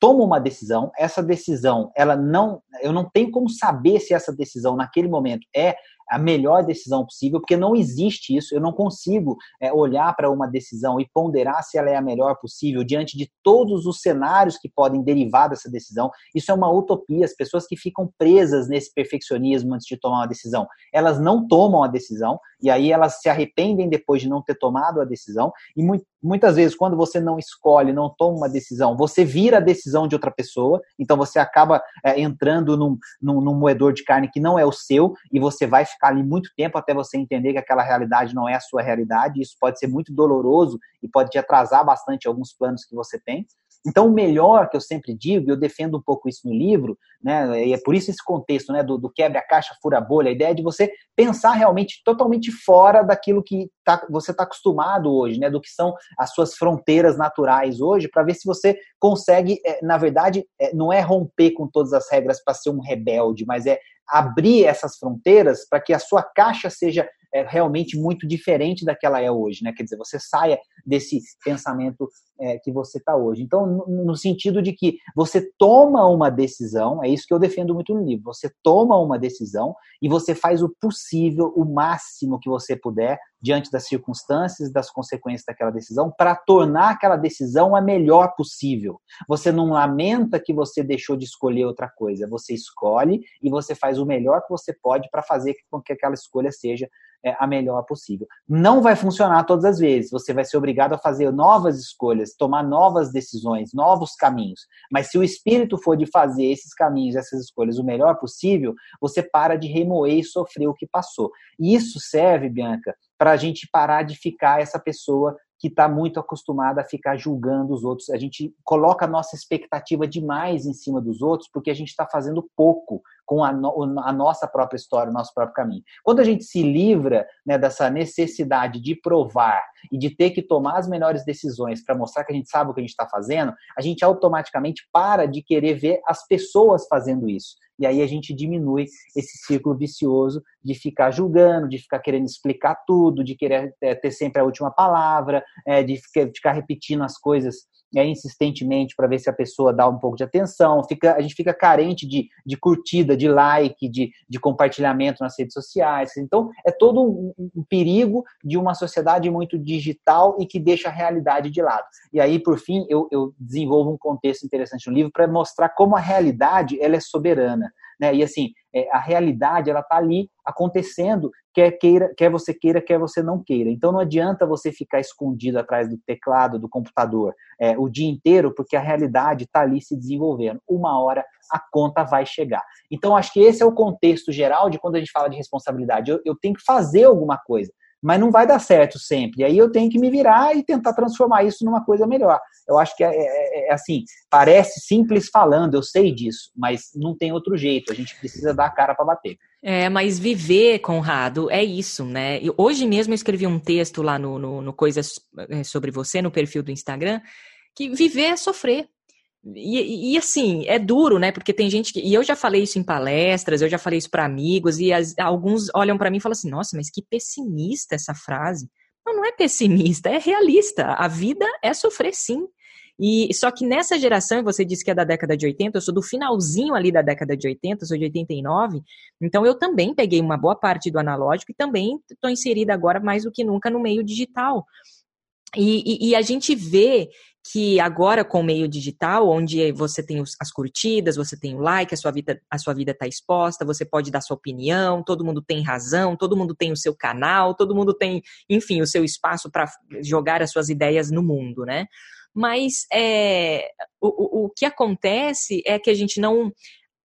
tomo uma decisão, essa decisão, ela não, eu não tenho como saber se essa decisão naquele momento é a melhor decisão possível, porque não existe isso. Eu não consigo é, olhar para uma decisão e ponderar se ela é a melhor possível diante de todos os cenários que podem derivar dessa decisão. Isso é uma utopia. As pessoas que ficam presas nesse perfeccionismo antes de tomar uma decisão, elas não tomam a decisão e aí elas se arrependem depois de não ter tomado a decisão. E muitas vezes, quando você não escolhe, não toma uma decisão, você vira a decisão de outra pessoa, então você acaba é, entrando num, num, num moedor de carne que não é o seu e você vai ficar ficar ali muito tempo até você entender que aquela realidade não é a sua realidade. Isso pode ser muito doloroso e pode te atrasar bastante alguns planos que você tem. Então, o melhor que eu sempre digo, e eu defendo um pouco isso no livro, né, e é por isso esse contexto né, do, do quebra a caixa, fura a bolha, a ideia é de você pensar realmente totalmente fora daquilo que tá, você está acostumado hoje, né, do que são as suas fronteiras naturais hoje, para ver se você consegue, é, na verdade, é, não é romper com todas as regras para ser um rebelde, mas é abrir essas fronteiras para que a sua caixa seja é, realmente muito diferente da que ela é hoje, né? Quer dizer, você saia desse pensamento é, que você está hoje. Então, no, no, sentido de que você toma uma decisão, é isso que eu defendo muito no livro. Você toma uma decisão e você faz o possível, o máximo que você puder, diante das circunstâncias, das consequências daquela decisão, para tornar aquela decisão a melhor possível. Você não lamenta que você deixou de escolher outra coisa, você escolhe e você faz o melhor que você pode para fazer com que aquela escolha seja é, a melhor possível. Não vai funcionar todas as vezes, você vai ser obrigado a fazer novas escolhas, tomar novas decisões, novos caminhos. Mas se o espírito for de fazer esses caminhos, essas escolhas o melhor possível, você para de remoer e sofrer o que passou. E isso serve, Bianca, para a gente parar de ficar essa pessoa que está muito acostumada a ficar julgando os outros. A gente coloca a nossa expectativa demais em cima dos outros porque a gente está fazendo pouco com a, no, a, nossa própria história, o nosso próprio caminho. Quando a gente se livra né, dessa necessidade de provar e de ter que tomar as melhores decisões para mostrar que a gente sabe o que a gente está fazendo, a gente automaticamente para de querer ver as pessoas fazendo isso. E aí a gente diminui esse ciclo vicioso de ficar julgando, de ficar querendo explicar tudo, de querer é, ter sempre a última palavra, é, de ficar repetindo as coisas é, insistentemente para ver se a pessoa dá um pouco de atenção, fica, a gente fica carente de, de curtida, de like, de, de compartilhamento nas redes sociais. Então, é todo um, um perigo de uma sociedade muito digital e que deixa a realidade de lado. E aí, por fim, eu, eu desenvolvo um contexto interessante no livro para mostrar como a realidade ela é soberana. Né? E assim, é, a realidade ela está ali acontecendo, quer queira, quer você queira, quer você não queira. Então não adianta você ficar escondido atrás do teclado do computador é, o dia inteiro, porque a realidade está ali se desenvolvendo. Uma hora a conta vai chegar. Então acho que esse é o contexto geral de quando a gente fala de responsabilidade. eu, eu tenho que fazer alguma coisa mas não vai dar certo sempre. E aí eu tenho que me virar e tentar transformar isso numa coisa melhor. Eu acho que é, é, é, assim, parece simples falando, eu sei disso, mas não tem outro jeito. A gente precisa dar a cara para bater. É, mas viver, Conrado, é isso, né? E hoje mesmo eu escrevi um texto lá no, no, no Coisas é, sobre Você, no perfil do Instagram, que viver é sofrer. E, e, assim, é duro, né? Porque tem gente que. E eu já falei isso em palestras, eu já falei isso para amigos, e as, alguns olham para mim e falam assim: nossa, mas que pessimista essa frase. Não, não é pessimista, é realista. A vida é sofrer sim. E só que nessa geração, você disse que é da década de 80, eu sou do finalzinho ali da década de 80, sou de 89, então eu também peguei uma boa parte do analógico e também estou inserida agora mais do que nunca no meio digital. E, e, e, a gente vê que agora com o meio digital, onde você tem as curtidas, você tem o like, a sua vida a sua vida está exposta, você pode dar sua opinião, todo mundo tem razão, todo mundo tem o seu canal, todo mundo tem, enfim, o seu espaço para jogar as suas ideias no mundo, né? Mas é, o, o que acontece é que a gente não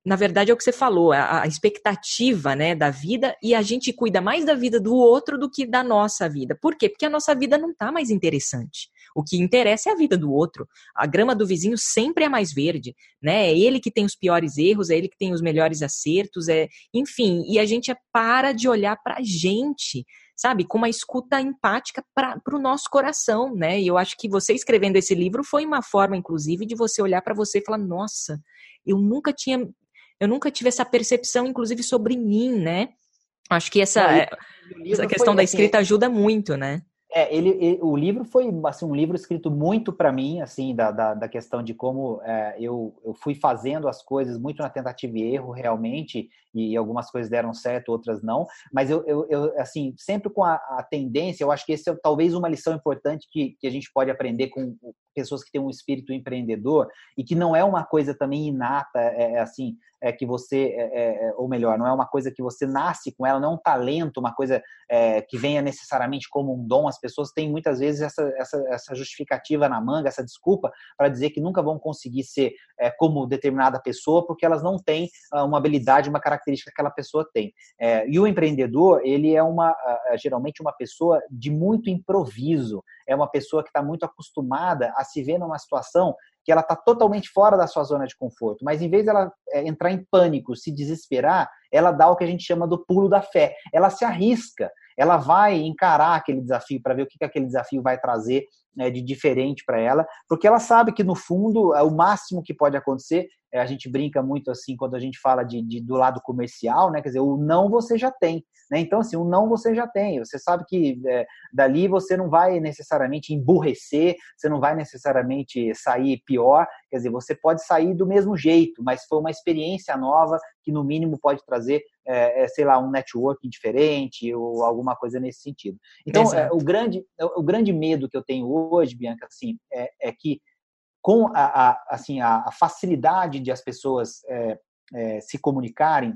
na verdade é o que você falou, a, expectativa, né, da vida e a gente cuida mais da vida do outro do que da nossa vida. Por quê? Porque a nossa vida não está mais interessante. O que interessa é a vida do outro. A grama do vizinho sempre é mais verde, né? É ele que tem os piores erros, é ele que tem os melhores acertos, é, enfim, e a gente para de olhar para a gente, sabe, com uma escuta empática para o nosso coração, né? E eu acho que você escrevendo esse livro foi uma forma, inclusive, de você olhar para você e falar: nossa, eu nunca tinha, eu nunca tive essa percepção, inclusive, sobre mim, né? Acho que essa, essa questão da assim, escrita ajuda muito, né? É, ele, ele, o livro foi assim, um livro escrito muito para mim, assim, da, da, da, questão de como é, eu, eu fui fazendo as coisas muito na tentativa e erro, realmente, e algumas coisas deram certo, outras não. Mas eu, eu, eu assim, sempre com a, a, tendência, eu acho que esse é talvez uma lição importante que, que a gente pode aprender com pessoas que têm um espírito empreendedor e que não é uma coisa também inata, é, é assim, é que você, é, é, é, ou melhor, não é uma coisa que você nasce com ela, não é um talento, uma coisa é, que venha necessariamente como um dom. As pessoas têm muitas vezes essa, essa, essa justificativa na manga, essa desculpa para dizer que nunca vão conseguir ser como determinada pessoa porque elas não têm uh, uma habilidade, uma característica que aquela pessoa tem. E o empreendedor, ele é uma, geralmente uma pessoa de muito improviso, é uma pessoa que está muito acostumada a se ver numa situação que ela está totalmente fora da sua zona de conforto. Mas em vez dela é, entrar em pânico, se desesperar, ela dá o que a gente chama do pulo da fé. Ela se arrisca, ela vai encarar aquele desafio para ver o que, que aquele desafio vai trazer né, de diferente para ela, porque ela sabe que no fundo é o máximo que pode acontecer. É, a gente brinca muito assim quando a gente fala de, de, do lado comercial, né? Quer dizer, o não você já tem. Né? Então, assim, o não você já tem. Você sabe que é, dali você não vai necessariamente emburrecer, você não vai necessariamente sair pior. Quer dizer, você pode sair do mesmo jeito, mas foi uma experiência nova que, no mínimo, pode trazer, é, é, sei lá, um networking diferente ou alguma coisa nesse sentido. Então, é, o, grande, o grande medo que eu tenho hoje, Bianca, assim, é, é que com a, a, assim, a, facilidade de as pessoas é, é, se comunicarem,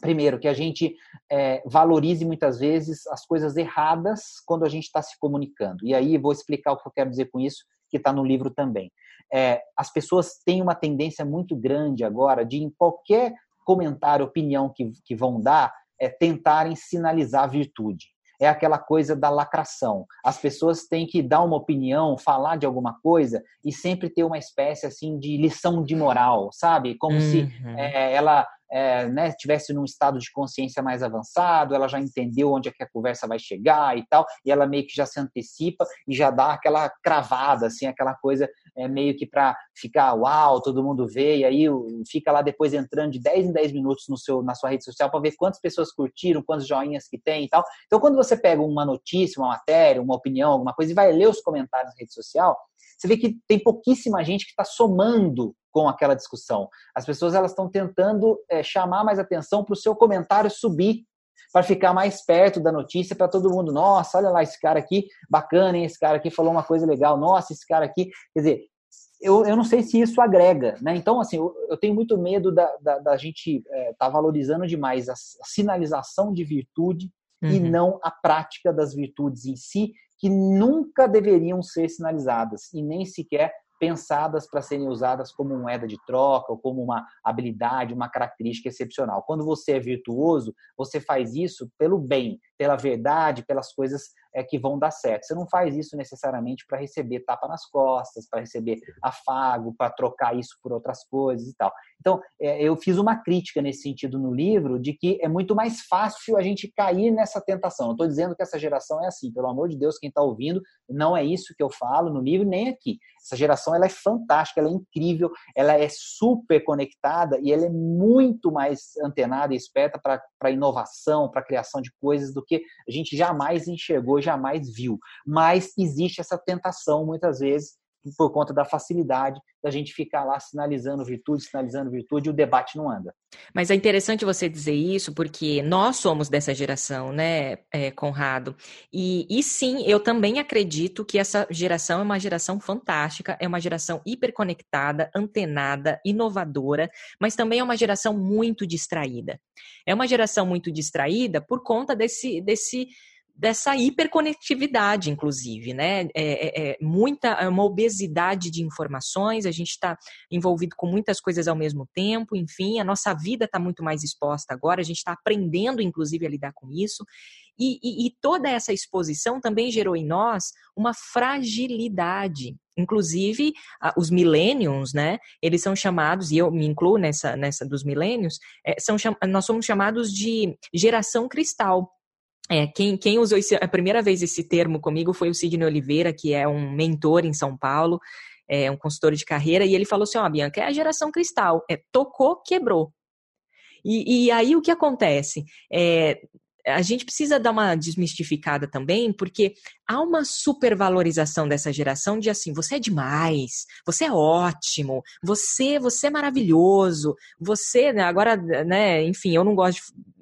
primeiro, que a gente é, valorize muitas vezes as coisas erradas quando a gente está se comunicando. E aí vou explicar o que eu quero dizer com isso, que está no livro também. É, as pessoas têm uma tendência muito grande agora de, em qualquer comentário, opinião que, que vão dar, é, tentarem sinalizar virtude é aquela coisa da lacração. As pessoas têm que dar uma opinião, falar de alguma coisa e sempre ter uma espécie assim de lição de moral, sabe? Como uhum. se é, ela é, né, tivesse num estado de consciência mais avançado, ela já entendeu onde é que a conversa vai chegar e tal, e ela meio que já se antecipa e já dá aquela cravada, assim, aquela coisa é, meio que para ficar uau, todo mundo vê, e aí fica lá depois entrando de 10 em 10 minutos no seu, na sua rede social para ver quantas pessoas curtiram, quantos joinhas que tem e tal. Então, quando você pega uma notícia, uma matéria, uma opinião, alguma coisa, e vai ler os comentários na rede social, você vê que tem pouquíssima gente que está somando com aquela discussão. As pessoas elas estão tentando é, chamar mais atenção para o seu comentário subir para ficar mais perto da notícia para todo mundo. Nossa, olha lá esse cara aqui, bacana, hein? Esse cara aqui falou uma coisa legal. Nossa, esse cara aqui. Quer dizer, eu, eu não sei se isso agrega, né? Então, assim, eu, eu tenho muito medo da, da, da gente estar é, tá valorizando demais a, a, sinalização de virtude uhum. e não a prática das virtudes em si, que nunca deveriam ser sinalizadas e nem sequer pensadas para serem usadas como moeda de troca ou como uma habilidade, uma característica excepcional. Quando você é virtuoso, você faz isso pelo bem, pela verdade, pelas coisas é, que vão dar certo. Você não faz isso necessariamente para receber tapa nas costas, para receber afago, para trocar isso por outras coisas e tal. Então, é, eu fiz uma crítica nesse sentido no livro, de que é muito mais fácil a gente cair nessa tentação. Não estou dizendo que essa geração é assim, pelo amor de Deus, quem está ouvindo, não é isso que eu falo no livro, nem aqui. Essa geração ela é fantástica, ela é incrível, ela é super conectada e ela é muito mais antenada e esperta para inovação, para criação de coisas do que a gente jamais enxergou, jamais viu. Mas existe essa tentação muitas vezes por conta da facilidade da gente ficar lá sinalizando virtude, sinalizando virtude, e o debate não anda. Mas é interessante você dizer isso, porque nós somos dessa geração, né, é, Conrado? E, e sim, eu também acredito que essa geração é uma geração fantástica, é uma geração hiperconectada, antenada, inovadora, mas também é uma geração muito distraída. É uma geração muito distraída por conta desse, desse dessa hiperconectividade, inclusive, né? É, é, é muita é uma obesidade de informações, a gente está envolvido com muitas coisas ao mesmo tempo, enfim, a nossa vida está muito mais exposta agora, a gente está aprendendo, inclusive, a lidar com isso. E, e, e toda essa exposição também gerou em nós uma fragilidade. Inclusive, os millennials, né? Eles são chamados, e eu me incluo nessa, nessa dos millennials, é, são, nós somos chamados de geração cristal é, quem, quem usou esse, a primeira vez esse termo comigo foi o Sidney Oliveira, que é um mentor em São Paulo, é um consultor de carreira, e ele falou assim: Ó, oh, Bianca, é a geração cristal, é tocou, quebrou. E, e aí o que acontece? É, a gente precisa dar uma desmistificada também, porque há uma supervalorização dessa geração de assim, você é demais, você é ótimo, você, você é maravilhoso, você, né, agora, né, enfim, eu não gosto de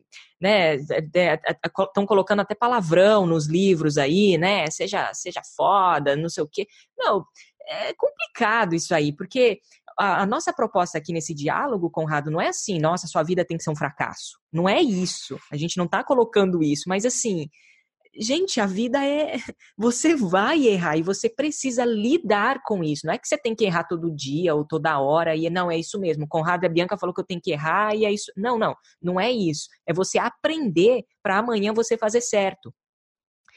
né? Estão colocando até palavrão nos livros aí, né? Seja, seja foda, não sei o quê. Não, é complicado isso aí, porque a, a, nossa proposta aqui nesse diálogo, Conrado, não é assim, nossa, sua vida tem que ser um fracasso. Não é isso. A gente não está colocando isso, mas assim, gente, a vida é. Você vai errar e você precisa lidar com isso. Não é que você tem que errar todo dia ou toda hora e não é isso mesmo. Conrado e a Bianca falou que eu tenho que errar e é isso. Não, não, não é isso. É você aprender para amanhã você fazer certo.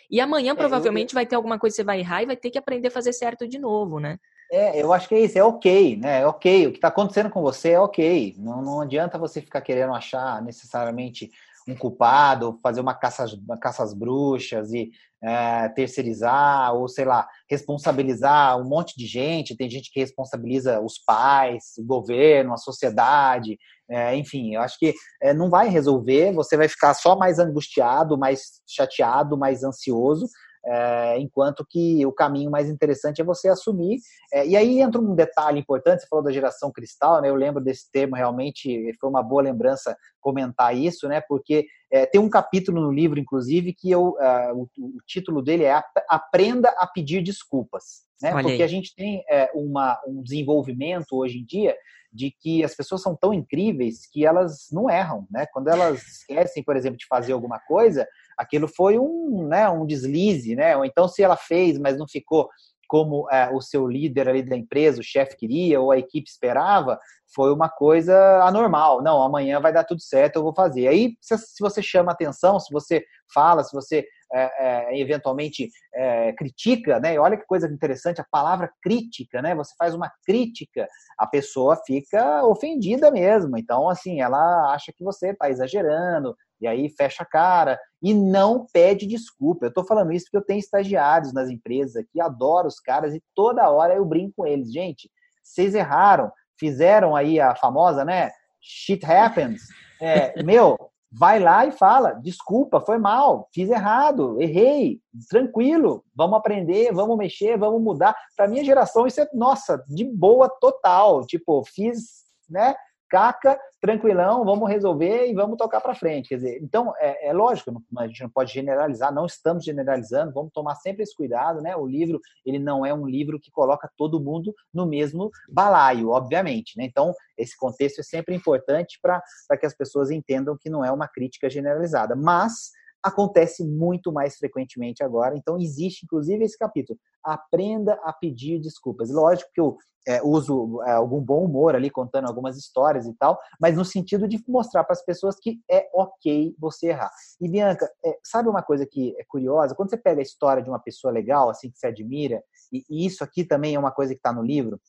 E amanhã é, provavelmente eu... vai ter alguma coisa que você vai errar e vai ter que aprender a fazer certo de novo, né? É, eu acho que é isso, é ok, né? É ok. O que está acontecendo com você é ok. Não, não adianta você ficar querendo achar necessariamente um culpado, fazer uma caça, uma caça às bruxas e é, terceirizar, ou sei lá, responsabilizar um monte de gente. Tem gente que responsabiliza os pais, o governo, a sociedade, é, enfim, eu acho que é, não vai resolver, você vai ficar só mais angustiado, mais chateado, mais ansioso, é, enquanto que o caminho mais interessante é você assumir. É, e aí entra um detalhe importante, você falou da geração cristal, né? Eu lembro desse termo, realmente foi uma boa lembrança comentar isso, né? Porque é, tem um capítulo no livro, inclusive, que eu, uh, o, o, título dele é Aprenda a Pedir Desculpas. Né? Porque a gente tem é, uma, um desenvolvimento hoje em dia de que as pessoas são tão incríveis que elas não erram, né? Quando elas esquecem, por exemplo, de fazer alguma coisa, aquilo foi um, né, um deslize, né? Ou então se ela fez, mas não ficou como é, o seu líder ali da empresa, o chefe queria ou a equipe esperava, foi uma coisa anormal. Não, amanhã vai dar tudo certo, eu vou fazer. Aí, se, se você chama atenção, se você fala, se você é, é, eventualmente é, critica, né? Olha que coisa interessante, a palavra crítica, né? Você faz uma crítica, a pessoa fica ofendida mesmo. Então, assim, ela acha que você está exagerando, e aí fecha a cara e não pede desculpa. Eu estou falando isso porque eu tenho estagiários nas empresas aqui, adoro os caras e toda hora eu brinco com eles. Gente, vocês erraram, fizeram aí a famosa, né? Shit happens. É, meu, vai lá e fala: desculpa, foi mal, fiz errado, errei, tranquilo, vamos aprender, vamos mexer, vamos mudar. Para minha geração, isso é, nossa, de boa total. Tipo, fiz, né? Caca, tranquilão, vamos resolver e vamos tocar para frente. Quer dizer, então, é, é, lógico, a gente não pode generalizar, não estamos generalizando, vamos tomar sempre esse cuidado, né? O livro, ele não é um livro que coloca todo mundo no mesmo balaio, obviamente, né? Então, esse contexto é sempre importante para que as pessoas entendam que não é uma crítica generalizada, mas acontece muito mais frequentemente agora. Então, existe inclusive esse capítulo. Aprenda a pedir desculpas. Lógico que eu é, uso é, algum bom humor ali, contando algumas histórias e tal, mas no sentido de mostrar para as pessoas que é ok você errar. E, Bianca, é, sabe uma coisa que é curiosa? Quando você pega a história de uma pessoa legal, assim, que você admira, e, e isso aqui também é uma coisa que está no livro,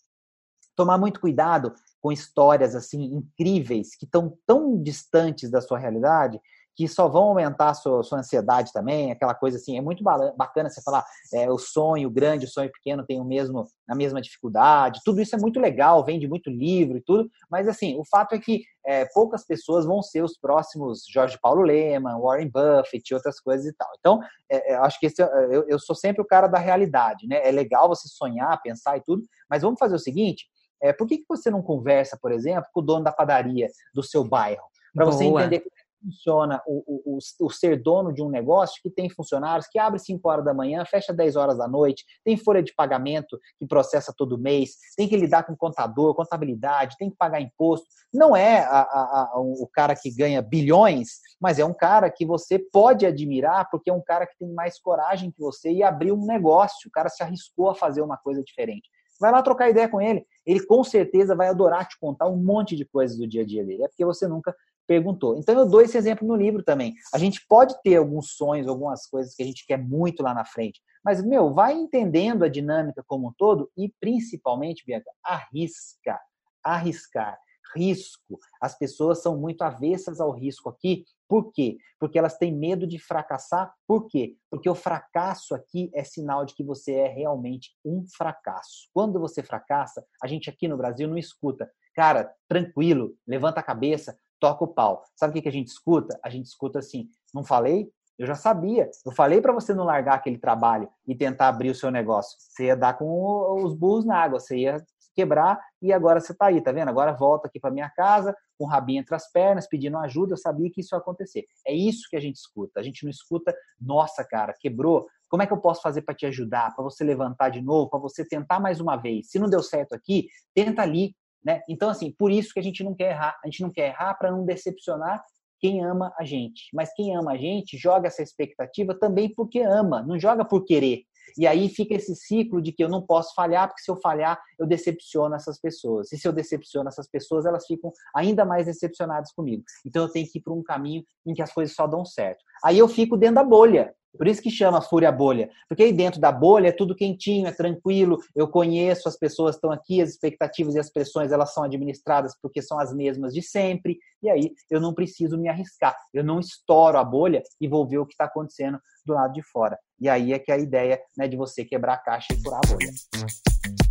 tomar muito cuidado com histórias assim incríveis que estão tão distantes da sua realidade que só vão aumentar a sua, sua ansiedade também, aquela coisa assim, é muito bacana você falar, é, o sonho grande, o sonho pequeno tem o mesmo, a mesma dificuldade, tudo isso é muito legal, vende muito livro e tudo, mas assim, o fato é que é, poucas pessoas vão ser os próximos Jorge Paulo Lehmann, Warren Buffett e outras coisas e tal. Então, é, é acho que esse, é, eu, eu sou sempre o cara da realidade, né? É legal você sonhar, pensar e tudo, mas vamos fazer o seguinte, é, por que, que você não conversa, por exemplo, com o dono da padaria do seu bairro? Para você entender funciona o, o, o, ser dono de um negócio que tem funcionários que abre 5 horas da manhã, fecha 10 horas da noite, tem folha de pagamento que processa todo mês, tem que lidar com contador, contabilidade, tem que pagar imposto. Não é a, a, a, o cara que ganha bilhões, mas é um cara que você pode admirar porque é um cara que tem mais coragem que você e abriu um negócio. O cara se arriscou a fazer uma coisa diferente. Vai lá trocar ideia com ele. Ele com certeza vai adorar te contar um monte de coisas do dia a dia dele. É porque você nunca perguntou. Então eu dou esse exemplo no livro também. A gente pode ter alguns sonhos, algumas coisas que a gente quer muito lá na frente, mas meu, vai entendendo a dinâmica como um todo e principalmente, Bianca, arrisca, arriscar, risco. As pessoas são muito avessas ao risco aqui. Por quê? Porque elas têm medo de fracassar. Por quê? Porque o fracasso aqui é sinal de que você é realmente um fracasso. Quando você fracassa, a gente aqui no Brasil não escuta. Cara, tranquilo, levanta a cabeça, toca o pau. Sabe o que, a gente escuta? A gente escuta assim: não falei? Eu já sabia. Eu falei para você não largar aquele trabalho e tentar abrir o seu negócio. Você ia dar com os burros na água, você ia quebrar e agora você está aí, tá vendo? Agora volta aqui para minha casa, com o rabinho entre as pernas, pedindo ajuda. Eu sabia que isso ia acontecer. É isso que a gente escuta. A gente não escuta, nossa, cara, quebrou. Como é que eu posso fazer para te ajudar, para você levantar de novo, para você tentar mais uma vez? Se não deu certo aqui, tenta ali, né? Então, assim, por isso que a gente não quer errar. A gente não quer errar para não decepcionar quem ama a gente. Mas quem ama a gente joga essa expectativa também porque ama, não joga por querer. E aí fica esse ciclo de que eu não posso falhar, porque se eu falhar, eu decepciono essas pessoas. E se eu decepciono essas pessoas, elas ficam ainda mais decepcionadas comigo. Então eu tenho que ir por um caminho em que as coisas só dão certo. Aí eu fico dentro da bolha. Por isso que chama Fúria Bolha. Porque aí dentro da bolha é tudo quentinho, é tranquilo, eu conheço, as pessoas estão aqui, as expectativas e as pressões elas são administradas porque são as mesmas de sempre, e aí eu não preciso me arriscar. Eu não estouro a bolha e vou ver o que está acontecendo do lado de fora. E aí é que é a ideia né, de você quebrar a caixa e furar a bolha.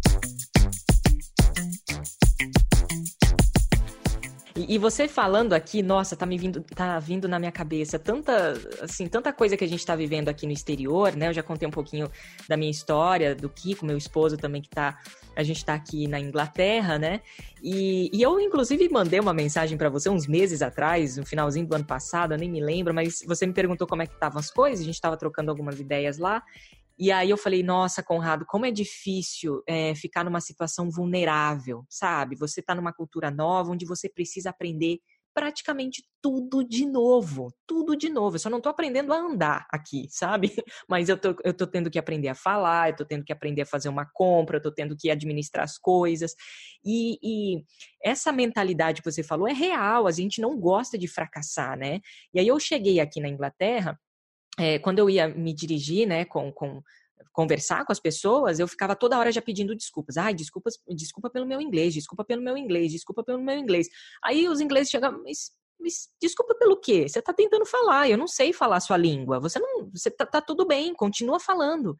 E, e, você falando aqui, nossa, tá me vindo, tá vindo na minha cabeça tanta, assim, tanta coisa que a gente tá vivendo aqui no exterior, né? Eu já contei um pouquinho da minha história, do Kiko, meu esposo também que tá, a gente tá aqui na Inglaterra, né? E, e eu inclusive mandei uma mensagem para você uns meses atrás, no finalzinho do ano passado, eu nem me lembro, mas você me perguntou como é que estavam as coisas, a gente tava trocando algumas ideias lá. E aí eu falei, nossa, Conrado, como é difícil é, ficar numa situação vulnerável, sabe? Você está numa cultura nova onde você precisa aprender praticamente tudo de novo, tudo de novo. Eu só não tô aprendendo a andar aqui, sabe? Mas eu tô, eu tô tendo que aprender a falar, eu tô tendo que aprender a fazer uma compra, eu tô tendo que administrar as coisas. E, e essa mentalidade que você falou é real, a gente não gosta de fracassar, né? E aí eu cheguei aqui na Inglaterra, é, quando eu ia me dirigir, né, com, com conversar com as pessoas, eu ficava toda hora já pedindo desculpas. Ai, desculpas, desculpa pelo meu inglês, desculpa pelo meu inglês, desculpa pelo meu inglês. Aí os ingleses chegavam, mas, mas desculpa pelo quê? Você está tentando falar, eu não sei falar a sua língua. Você não, você tá, tá tudo bem, continua falando.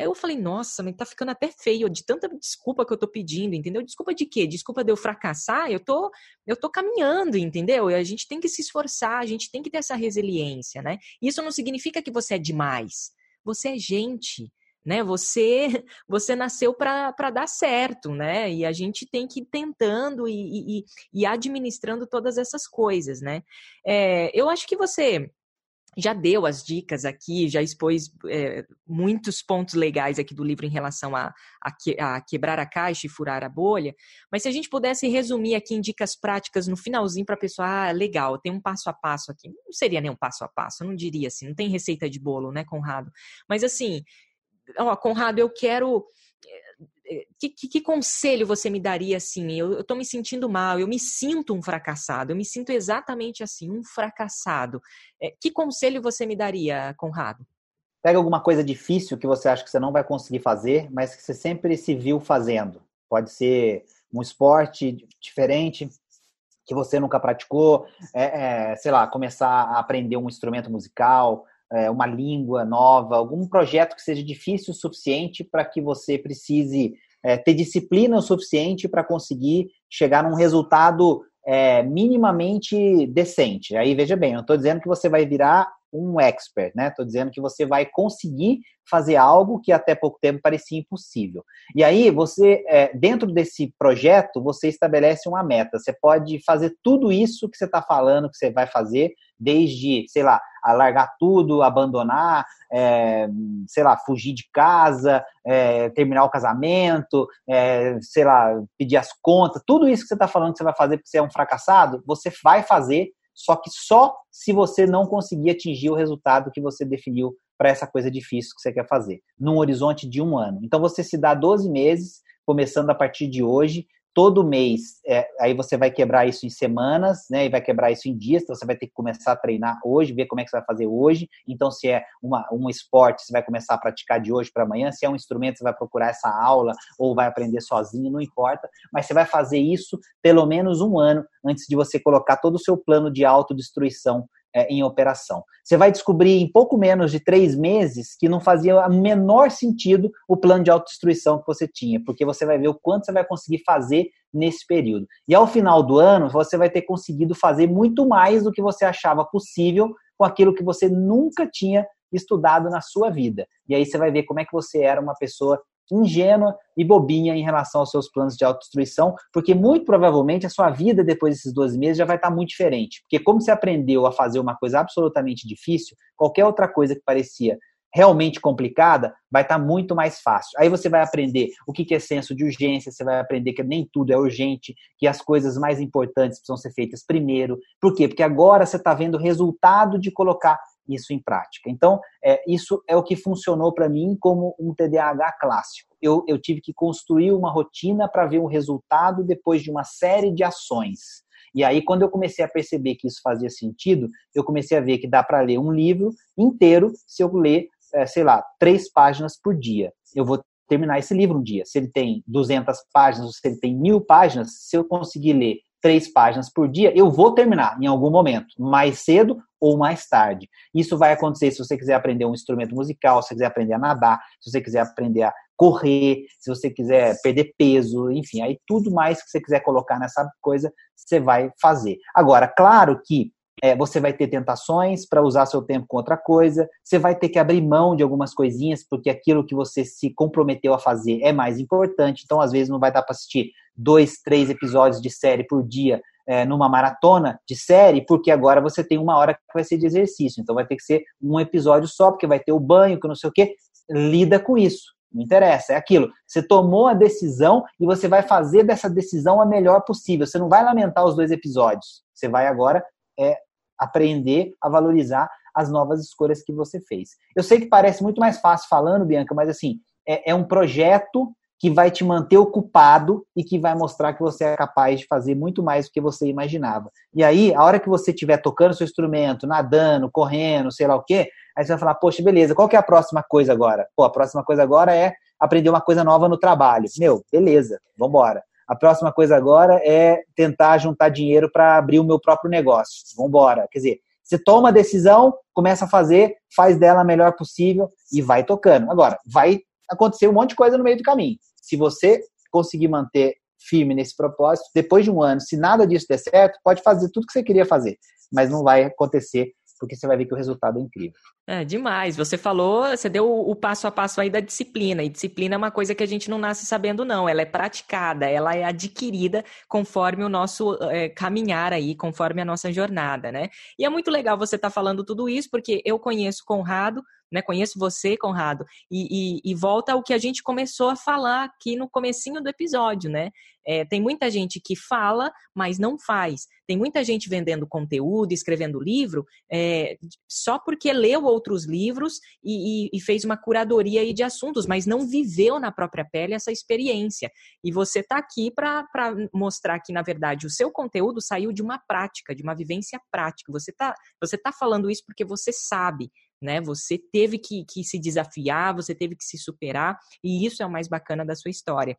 Aí eu falei, nossa, mas tá ficando até feio de tanta desculpa que eu tô pedindo, entendeu? Desculpa de quê? Desculpa de eu fracassar? Eu tô, eu tô caminhando, entendeu? E a gente tem que se esforçar, a gente tem que ter essa resiliência, né? Isso não significa que você é demais. Você é gente né? Você você nasceu para dar certo, né? E a gente tem que ir tentando e, e, e administrando todas essas coisas, né? É, eu acho que você já deu as dicas aqui, já expôs é, muitos pontos legais aqui do livro em relação a, a, que, a, quebrar a caixa e furar a bolha, mas se a gente pudesse resumir aqui em dicas práticas no finalzinho para a pessoa, ah, legal, tem um passo a passo aqui. Não seria nem um passo a passo, não diria assim, não tem receita de bolo, né, Conrado? Mas assim, ó, Conrado, eu quero. Que, que, que, conselho você me daria assim? Eu estou me sentindo mal, eu me sinto um fracassado, eu me sinto exatamente assim, um fracassado. É, que conselho você me daria, Conrado? Pega alguma coisa difícil que você acha que você não vai conseguir fazer, mas que você sempre se viu fazendo. Pode ser um esporte diferente que você nunca praticou, é, é, sei lá, começar a aprender um instrumento musical, é, uma língua nova, algum projeto que seja difícil o suficiente para que você precise é, ter disciplina o suficiente para conseguir chegar num resultado é, minimamente decente. Aí veja bem, não estou dizendo que você vai virar um expert, né? Estou dizendo que você vai conseguir fazer algo que até pouco tempo parecia impossível. E aí você, é, dentro desse projeto, você estabelece uma meta. Você pode fazer tudo isso que você está falando que você vai fazer, desde, sei lá, largar tudo, abandonar, é, sei lá, fugir de casa, é, terminar o casamento, é, sei lá, pedir as contas, tudo isso que você está falando que você vai fazer porque você é um fracassado, você vai fazer só que só se você não conseguir atingir o resultado que você definiu para essa coisa difícil que você quer fazer, num horizonte de um ano. Então você se dá 12 meses, começando a partir de hoje, todo mês, é, aí você vai quebrar isso em semanas, né? E vai quebrar isso em dias, então você vai ter que começar a treinar hoje, ver como é que você vai fazer hoje. Então, se é uma, um esporte, você vai começar a praticar de hoje para amanhã. Se é um instrumento, você vai procurar essa aula ou vai aprender sozinho, não importa. Mas você vai fazer isso pelo menos um ano antes de você colocar todo o seu plano de autodestruição é, em operação. Você vai descobrir em pouco menos de três meses que não fazia o menor sentido o plano de autodestruição que você tinha, porque você vai ver o quanto você vai conseguir fazer nesse período. E ao final do ano, você vai ter conseguido fazer muito mais do que você achava possível com aquilo que você nunca tinha estudado na sua vida. E aí você vai ver como é que você era uma pessoa ingênua e bobinha em relação aos seus planos de autodestruição, porque muito provavelmente a sua vida depois desses 12 meses já vai estar muito diferente. Porque como você aprendeu a fazer uma coisa absolutamente difícil, qualquer outra coisa que parecia realmente complicada, vai estar muito mais fácil. Aí você vai aprender o que é senso de urgência, você vai aprender que nem tudo é urgente, que as coisas mais importantes precisam ser feitas primeiro. Por quê? Porque agora você está vendo o resultado de colocar isso em prática. Então, é, isso é o que funcionou para mim como um TDAH clássico. Eu, eu tive que construir uma rotina para ver um resultado depois de uma série de ações. E aí, quando eu comecei a perceber que isso fazia sentido, eu comecei a ver que dá para ler um livro inteiro se eu ler, é, sei lá, três páginas por dia. Eu vou terminar esse livro um dia. Se ele tem 200 páginas, ou se ele tem mil páginas, se eu conseguir ler três páginas por dia, eu vou terminar em algum momento, mais cedo ou mais tarde. Isso vai acontecer se você quiser aprender um instrumento musical, se você quiser aprender a nadar, se você quiser aprender a correr, se você quiser perder peso, enfim, aí tudo mais que você quiser colocar nessa coisa, você vai fazer. Agora, claro que é, você vai ter tentações para usar seu tempo com outra coisa, você vai ter que abrir mão de algumas coisinhas, porque aquilo que você se comprometeu a fazer é mais importante, então às vezes não vai dar para assistir dois, três episódios de série por dia é, numa maratona de série, porque agora você tem uma hora que vai ser de exercício, então vai ter que ser um episódio só, porque vai ter o banho, que não sei o quê, lida com isso. Não interessa, é aquilo. Você tomou a decisão e você vai fazer dessa decisão a melhor possível. Você não vai lamentar os dois episódios. Você vai agora é, aprender a valorizar as novas escolhas que você fez. Eu sei que parece muito mais fácil falando, Bianca, mas assim, é, é um projeto que vai te manter ocupado e que vai mostrar que você é capaz de fazer muito mais do que você imaginava. E aí, a hora que você estiver tocando seu instrumento, nadando, correndo, sei lá o quê, aí você vai falar, poxa, beleza, qual que é a próxima coisa agora? Pô, a próxima coisa agora é aprender uma coisa nova no trabalho. Meu, beleza, vambora. A próxima coisa agora é tentar juntar dinheiro para abrir o meu próprio negócio. Vambora. Quer dizer, você toma a decisão, começa a fazer, faz dela a melhor possível e vai tocando. Agora, vai acontecer um monte de coisa no meio do caminho se você conseguir manter firme nesse propósito, depois de um ano, se nada disso der certo, pode fazer tudo que você queria fazer, mas não vai acontecer porque você vai ver que o resultado é incrível. É demais. Você falou, você deu o passo a passo aí da disciplina. E disciplina é uma coisa que a gente não nasce sabendo, não. Ela é praticada, ela é adquirida conforme o nosso é, caminhar aí, conforme a nossa jornada, né? E é muito legal você estar tá falando tudo isso, porque eu conheço Conrado né? Conheço você, Conrado, e, e, e, volta ao que a gente começou a falar aqui no comecinho do episódio, né? É, tem muita gente que fala, mas não faz. Tem muita gente vendendo conteúdo, escrevendo livro, é, só porque leu outros livros e, e, fez uma curadoria aí de assuntos, mas não viveu na própria pele essa experiência. E você está aqui para mostrar que, na verdade, o seu conteúdo saiu de uma prática, de uma vivência prática. Você está você tá falando isso porque você sabe né? Você teve que, que se desafiar, você teve que se superar, e isso é o mais bacana da sua história.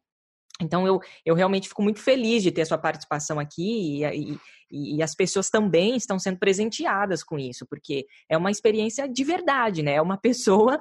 Então, eu, eu realmente fico muito feliz de ter a sua participação aqui e, e, e, as pessoas também estão sendo presenteadas com isso, porque é uma experiência de verdade, né? É uma pessoa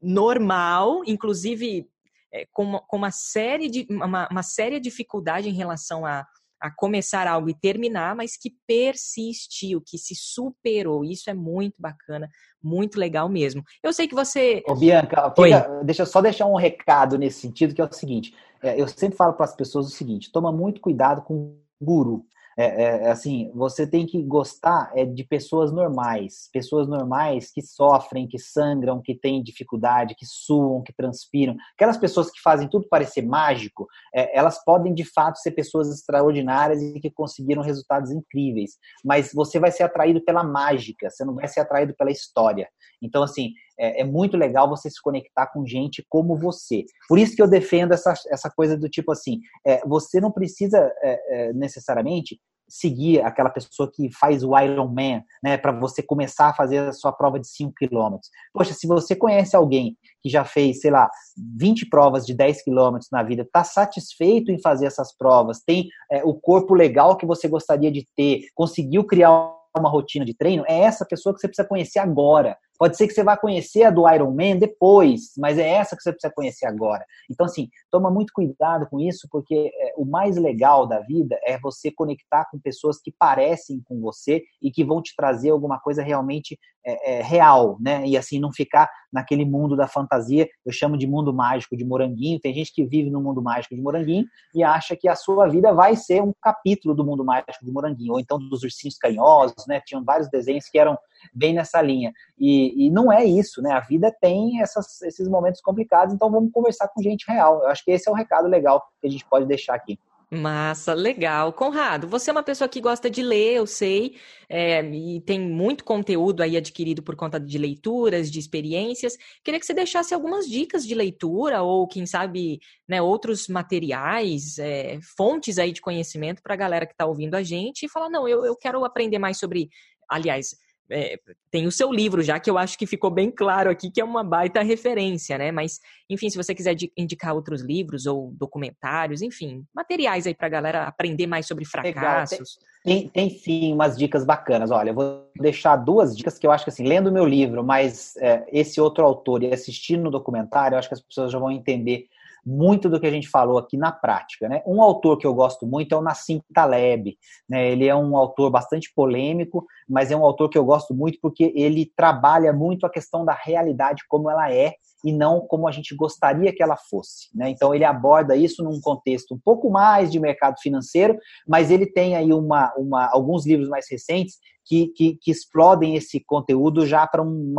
normal, inclusive é, com, uma, com uma série de uma, uma séria dificuldade em relação a, a começar algo e terminar, mas que persistiu, que se superou. Isso é muito bacana, muito legal mesmo. Eu sei que você. Ô, Bianca, fica, deixa eu só deixar um recado nesse sentido, que é o seguinte: é, eu sempre falo para as pessoas o seguinte: toma muito cuidado com guru. É, é, é, assim, você tem que gostar é, de pessoas normais, pessoas normais que sofrem, que sangram, que têm dificuldade, que suam, que transpiram. Aquelas pessoas que fazem tudo parecer mágico, é, elas podem de fato ser pessoas extraordinárias e que conseguiram resultados incríveis. Mas você vai ser atraído pela mágica, você não vai ser atraído pela história. Então, assim, é, é, muito legal você se conectar com gente como você. Por isso que eu defendo essa, essa coisa do tipo assim: é, você não precisa é, é necessariamente seguir aquela pessoa que faz o Ironman, né, para você começar a fazer a sua prova de 5 km. Poxa, se você conhece alguém que já fez, sei lá, 20 provas de 10 km na vida, está satisfeito em fazer essas provas, tem é, o corpo legal que você gostaria de ter, conseguiu criar uma rotina de treino, é essa pessoa que você precisa conhecer agora. Pode ser que você vá conhecer a do Iron Man depois, mas é essa que você precisa conhecer agora. Então, assim, toma muito cuidado com isso, porque é, o mais legal da vida é você conectar com pessoas que parecem com você e que vão te trazer alguma coisa realmente é, é, real, né? E assim, não ficar naquele mundo da fantasia. Eu chamo de mundo mágico de moranguinho. Tem gente que vive no mundo mágico de moranguinho e acha que a sua vida vai ser um capítulo do mundo mágico de moranguinho, ou então dos ursinhos carinhosos, né? Tinham vários desenhos que eram bem nessa linha. E, e não é isso, né? A vida tem essas, esses momentos complicados, então vamos conversar com gente real. Eu acho que esse é o recado legal que a gente pode deixar aqui. Massa, legal. Conrado, você é uma pessoa que gosta de ler, eu sei, é, e tem muito conteúdo aí adquirido por conta de leituras, de experiências. Queria que você deixasse algumas dicas de leitura ou, quem sabe, né, outros materiais, é, fontes aí de conhecimento para a galera que está ouvindo a gente e falar, não, eu, eu quero aprender mais sobre, aliás, é, tem o seu livro já, que eu acho que ficou bem claro aqui, que é uma baita referência, né? Mas, enfim, se você quiser indicar outros livros ou documentários, enfim, materiais aí pra galera aprender mais sobre fracassos. Tem, tem, tem, sim umas dicas bacanas. Olha, eu vou deixar duas dicas que eu acho que, assim, lendo o meu livro, mas é, esse outro autor e assistindo no documentário, eu acho que as pessoas já vão entender muito do que a gente falou aqui na prática. Né? Um autor que eu gosto muito é o Nassim Taleb. Né? Ele é um autor bastante polêmico, mas é um autor que eu gosto muito porque ele trabalha muito a questão da realidade como ela é e não como a gente gostaria que ela fosse. Né? Então ele aborda isso num contexto um pouco mais de mercado financeiro, mas ele tem aí uma, uma alguns livros mais recentes que, que, que explodem esse conteúdo já para um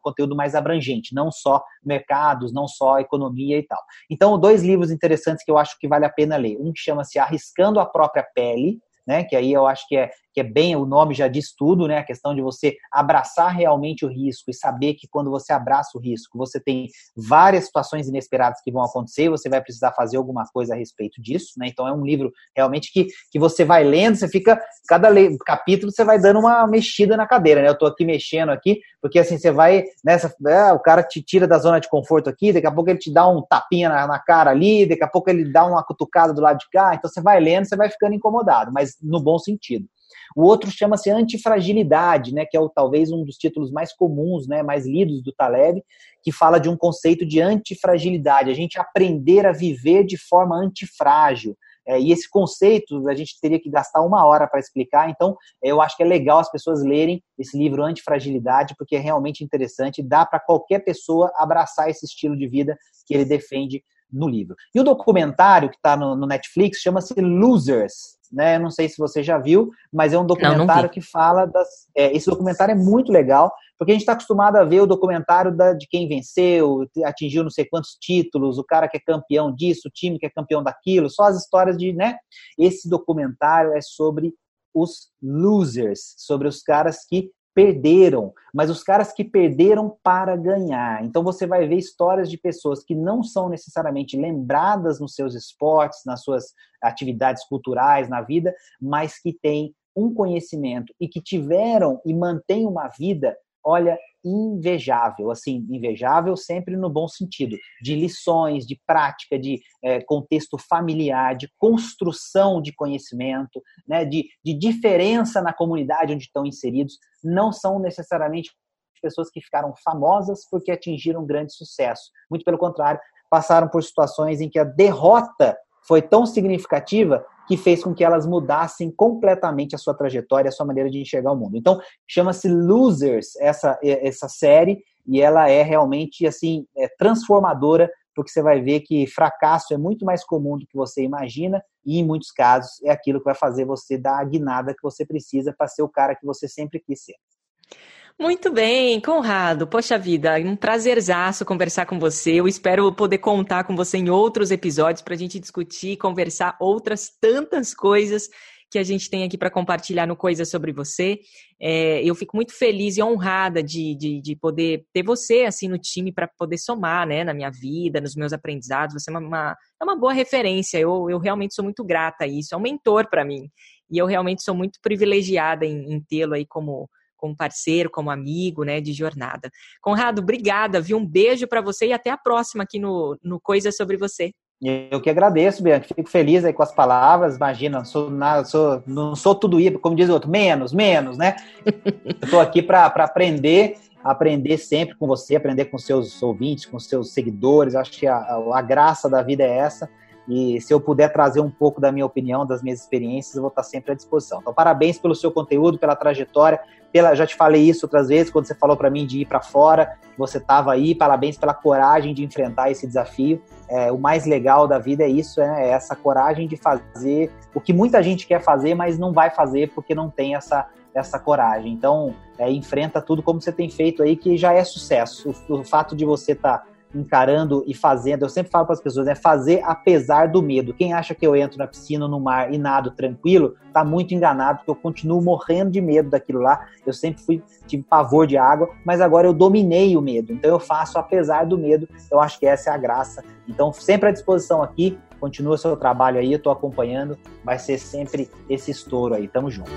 conteúdo mais abrangente, não só mercados, não só economia e tal. Então, dois livros interessantes que eu acho que vale a pena ler. Um que chama-se Arriscando a Própria Pele, né? Que aí eu acho que é, que é bem, o nome já diz tudo, né? A questão de você abraçar realmente o risco e saber que quando você abraça o risco, você tem várias situações inesperadas que vão acontecer, você vai precisar fazer alguma coisa a respeito disso, né? Então é um livro realmente que, que você vai lendo, você fica, cada capítulo você vai dando uma mexida na cadeira, né? Eu tô aqui mexendo aqui, porque assim, você vai nessa, é, o cara te tira da zona de conforto aqui, daqui a pouco ele te dá um tapinha na, na cara ali, daqui a pouco ele dá uma cutucada do lado de cá, então você vai lendo, você vai ficando incomodado, mas no bom sentido. O outro chama-se Antifragilidade, né, que é o, talvez um dos títulos mais comuns, né, mais lidos do Taleb, que fala de um conceito de antifragilidade, a gente aprender a viver de forma antifrágil. É, e esse conceito a gente teria que gastar uma hora para explicar, então eu acho que é legal as pessoas lerem esse livro Antifragilidade, porque é realmente interessante, dá para qualquer pessoa abraçar esse estilo de vida que ele defende no livro. E o documentário que está no, no Netflix chama-se Losers, né? Não sei se você já viu, mas é um documentário não, não que fala das. É, esse documentário é muito legal, porque a gente está acostumado a ver o documentário da, de quem venceu, atingiu não sei quantos títulos, o cara que é campeão disso, o time que é campeão daquilo, só as histórias de, né? Esse documentário é sobre os losers, sobre os caras que perderam, mas os caras que perderam para ganhar. Então você vai ver histórias de pessoas que não são necessariamente lembradas nos seus esportes, nas suas atividades culturais, na vida, mas que têm um conhecimento e que tiveram e mantêm uma vida olha, invejável, assim, invejável sempre no bom sentido, de lições, de prática, de é, contexto familiar, de construção de conhecimento, né, de, de diferença na comunidade onde estão inseridos, não são necessariamente pessoas que ficaram famosas porque atingiram grande sucesso. Muito pelo contrário, passaram por situações em que a derrota foi tão significativa que fez com que elas mudassem completamente a sua trajetória, a sua maneira de enxergar o mundo. Então, chama-se Losers essa, essa série e ela é realmente assim é transformadora, porque você vai ver que fracasso é muito mais comum do que você imagina e em muitos casos é aquilo que vai fazer você dar a guinada que você precisa para ser o cara que você sempre quis ser. Muito bem, Conrado. Poxa vida, um prazerzaço conversar com você. Eu espero poder contar com você em outros episódios para a gente discutir, conversar outras tantas coisas que a gente tem aqui para compartilhar no Coisa Sobre Você. É, eu fico muito feliz e honrada de, de, de poder ter você assim no time para poder somar né, na minha vida, nos meus aprendizados. Você é uma, uma, é uma boa referência. Eu, eu realmente sou muito grata a isso. É um mentor para mim. E eu realmente sou muito privilegiada em, em tê-lo aí como como parceiro, como amigo, né, de jornada. Conrado, obrigada, viu? Um beijo para você e até a próxima aqui no, no Coisa Sobre Você. Eu que agradeço, Bianca. Fico feliz aí com as palavras. Imagina, sou nada, sou, não sou tudo isso, como diz o outro, menos, menos, né? Estou aqui para aprender, aprender sempre com você, aprender com seus ouvintes, com seus seguidores. Acho que a, a graça da vida é essa. E se eu puder trazer um pouco da minha opinião, das minhas experiências, eu vou estar sempre à disposição. Então, parabéns pelo seu conteúdo, pela trajetória. Pela, já te falei isso outras vezes, quando você falou para mim de ir para fora, você estava aí. Parabéns pela coragem de enfrentar esse desafio. É, o mais legal da vida é isso, é, é essa coragem de fazer o que muita gente quer fazer, mas não vai fazer porque não tem essa, essa coragem. Então, é, enfrenta tudo como você tem feito aí, que já é sucesso. O, o fato de você estar tá encarando e fazendo. Eu sempre falo para as pessoas, é fazer apesar do medo. Quem acha que eu entro na piscina, no mar e nado tranquilo, está muito enganado, porque eu continuo morrendo de medo daquilo lá. Eu sempre fui tive pavor de água, mas agora eu dominei o medo. Então eu faço apesar do medo. Eu acho que essa é a graça. Então sempre à disposição aqui. Continua seu trabalho aí, eu estou acompanhando. Vai ser sempre esse estouro aí. Tamo junto.